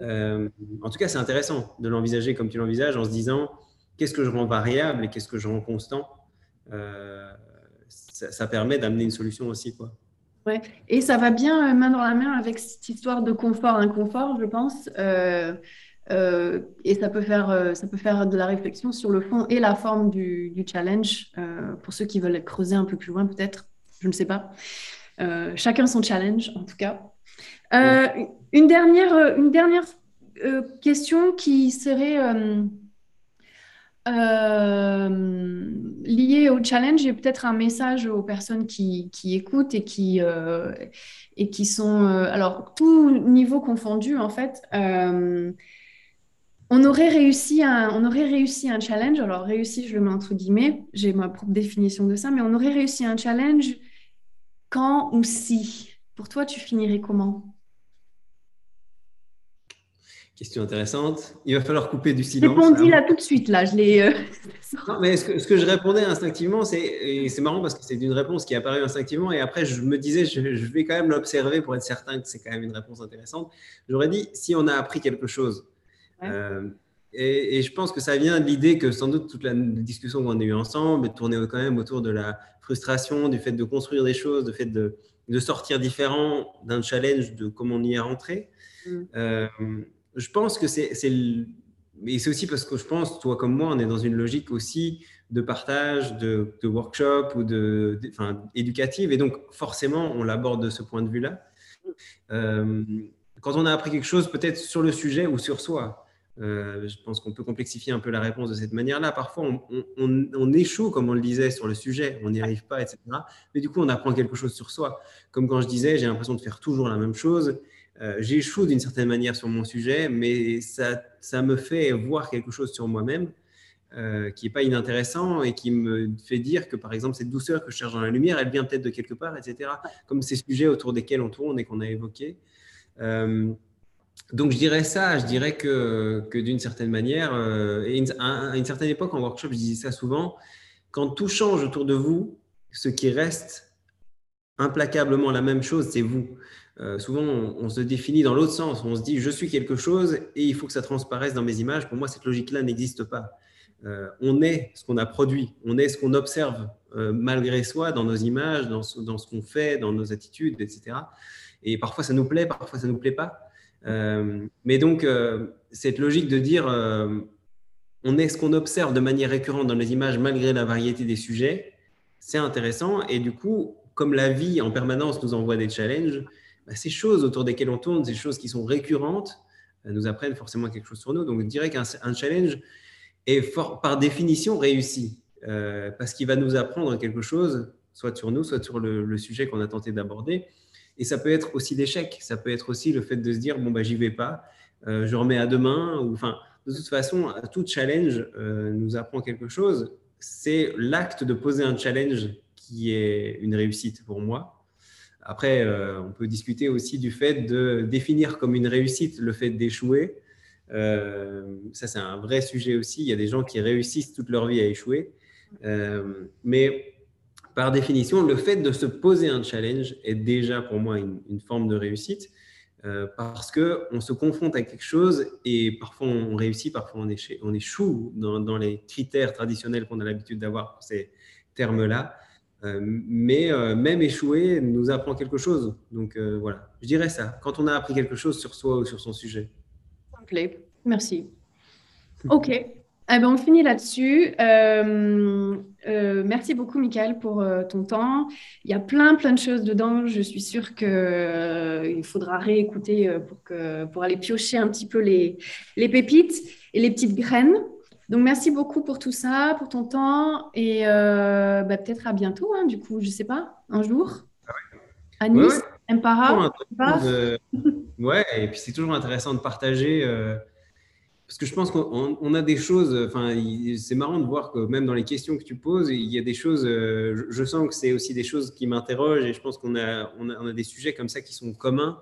Euh, en tout cas, c'est intéressant de l'envisager comme tu l'envisages, en se disant qu'est-ce que je rends variable et qu'est-ce que je rends constant. Euh, ça, permet d'amener une solution aussi. Quoi. Ouais. Et ça va bien main dans la main avec cette histoire de confort-inconfort, je pense. et ça peut, faire, ça peut faire de la réflexion sur le fond et la forme du, du challenge, pour ceux qui veulent creuser un peu plus loin peut-être, je ne sais pas. chacun son challenge, en tout cas. Une dernière, une dernière question qui serait euh, lié au challenge et peut-être un message aux personnes qui, qui écoutent et qui, euh, et qui sont, euh, alors, tout niveau confondu, en fait. on aurait, réussi un, on aurait réussi un challenge, alors réussi, je le mets entre guillemets, j'ai ma propre définition de ça, mais on aurait réussi un challenge quand ou si. Pour toi, tu finirais comment? Question intéressante. Il va falloir couper du silence. Répondis là tout de suite, là. Je l'ai. Euh, non, mais ce que, ce que, je répondais instinctivement, c'est et c'est marrant parce que c'est une réponse qui est apparue instinctivement et après je me disais je, vais quand même l'observer pour être certain que c'est quand même une réponse intéressante. J'aurais dit si on a appris quelque chose. Euh, et, et, je pense que ça vient de l'idée que sans doute toute la discussion qu'on a eue ensemble tournait quand même autour de la frustration, du fait de construire des choses, du fait de, de sortir différent d'un challenge, de comment on y est rentré. Mm. Euh, je pense que c'est, mais c'est aussi parce que je pense, toi comme moi, on est dans une logique aussi de partage, de, workshop ou de, enfin, éducative, et donc forcément, on l'aborde de ce point de vue-là. Euh, quand on a appris quelque chose, peut-être sur le sujet ou sur soi, euh, je pense qu'on peut complexifier un peu la réponse de cette manière-là. Parfois, on, échoue, comme on le disait, sur le sujet, on n'y arrive pas, etc. Mais du coup, on apprend quelque chose sur soi. Comme quand je disais, j'ai l'impression de faire toujours la même chose euh, j'échoue d'une certaine manière sur mon sujet, mais ça, ça me fait voir quelque chose sur moi-même euh, qui n'est pas inintéressant et qui me fait dire que, par exemple, cette douceur que je cherche dans la lumière, elle vient peut-être de quelque part, etc. Comme ces sujets autour desquels on tourne et qu'on a évoqués. Euh, donc, je dirais ça, je dirais que, que d'une certaine manière, et à une certaine époque en workshop, je disais ça souvent, quand tout change autour de vous, ce qui reste implacablement la même chose, c'est vous. Euh, souvent, on, se définit dans l'autre sens. On se dit, je suis quelque chose et il faut que ça transparaisse dans mes images. Pour moi, cette logique-là n'existe pas. Euh, on est ce qu'on a produit, on est ce qu'on observe euh, malgré soi dans nos images, dans ce, dans ce qu'on fait, dans nos attitudes, etc. Et parfois, ça nous plaît, parfois, ça ne nous plaît pas. mais donc, cette logique de dire, on est ce qu'on observe de manière récurrente dans les images malgré la variété des sujets, c'est intéressant. Et du coup, comme la vie en permanence nous envoie des challenges, bah, ces choses autour desquelles on tourne, ces choses qui sont récurrentes, euh, nous apprennent forcément quelque chose sur nous. Donc, je dirais qu'un challenge est par définition réussi, euh, parce qu'il va nous apprendre quelque chose, soit sur nous, soit sur le, sujet qu'on a tenté d'aborder. Et ça peut être aussi l'échec, ça peut être aussi le fait de se dire, bon, bah, j'y vais pas, euh, je remets à demain, enfin, de toute façon, tout challenge nous apprend quelque chose. C'est l'acte de poser un challenge qui est une réussite pour moi. Après, euh, on peut discuter aussi du fait de définir comme une réussite le fait d'échouer. Euh, ça, c'est un vrai sujet aussi. Il y a des gens qui réussissent toute leur vie à échouer. Euh, mais par définition, le fait de se poser un challenge est déjà pour moi une, forme de réussite parce qu'on se confronte à quelque chose et parfois on réussit, parfois on, échoue, dans, dans les critères traditionnels qu'on a l'habitude d'avoir pour ces termes-là. Euh, mais euh, même échouer nous apprend quelque chose. Donc euh, voilà, je dirais ça. Quand on a appris quelque chose sur soi ou sur son sujet. Merci. Ok. Eh ben, on finit là-dessus. merci beaucoup, Michael, pour ton temps. Il y a plein, plein de choses dedans. Je suis sûre qu'il faudra réécouter pour, que, pour aller piocher un petit peu les, les pépites et les petites graines. Donc, merci beaucoup pour tout ça, pour ton temps. Et euh, bah, peut-être à bientôt, hein, du coup, je ne sais pas, un jour. Ah à Nice, ouais, Impara. Ouais, et puis c'est toujours intéressant de partager. Euh, parce que je pense qu'on a des choses, enfin, c'est marrant de voir que même dans les questions que tu poses, il y a des choses, euh, je, sens que c'est aussi des choses qui m'interrogent et je pense qu'on a, on a, on a, des sujets comme ça qui sont communs.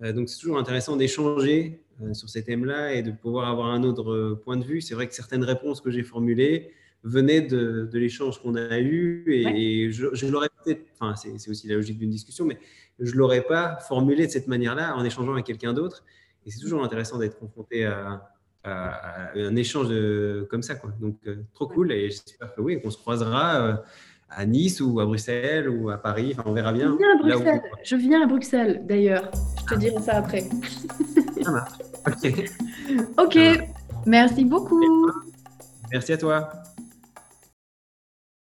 Donc, c'est toujours intéressant d'échanger euh, sur ces thèmes-là et de pouvoir avoir un autre euh, point de vue. C'est vrai que certaines réponses que j'ai formulées venaient de, l'échange qu'on a eu et, je, l'aurais peut-être, enfin c'est aussi la logique d'une discussion, mais je l'aurais pas formulé de cette manière-là en échangeant avec quelqu'un d'autre. Et c'est toujours intéressant d'être confronté à, un échange de, comme ça. Quoi. Donc, euh, trop cool. Et j'espère que oui, qu'on se croisera à Nice ou à Bruxelles ou à Paris. Enfin, on verra bien. Je viens à Bruxelles. Je viens à Bruxelles, d'ailleurs. Je te dirai ça après. Ça marche. Ok. ok. Merci beaucoup. Merci à toi.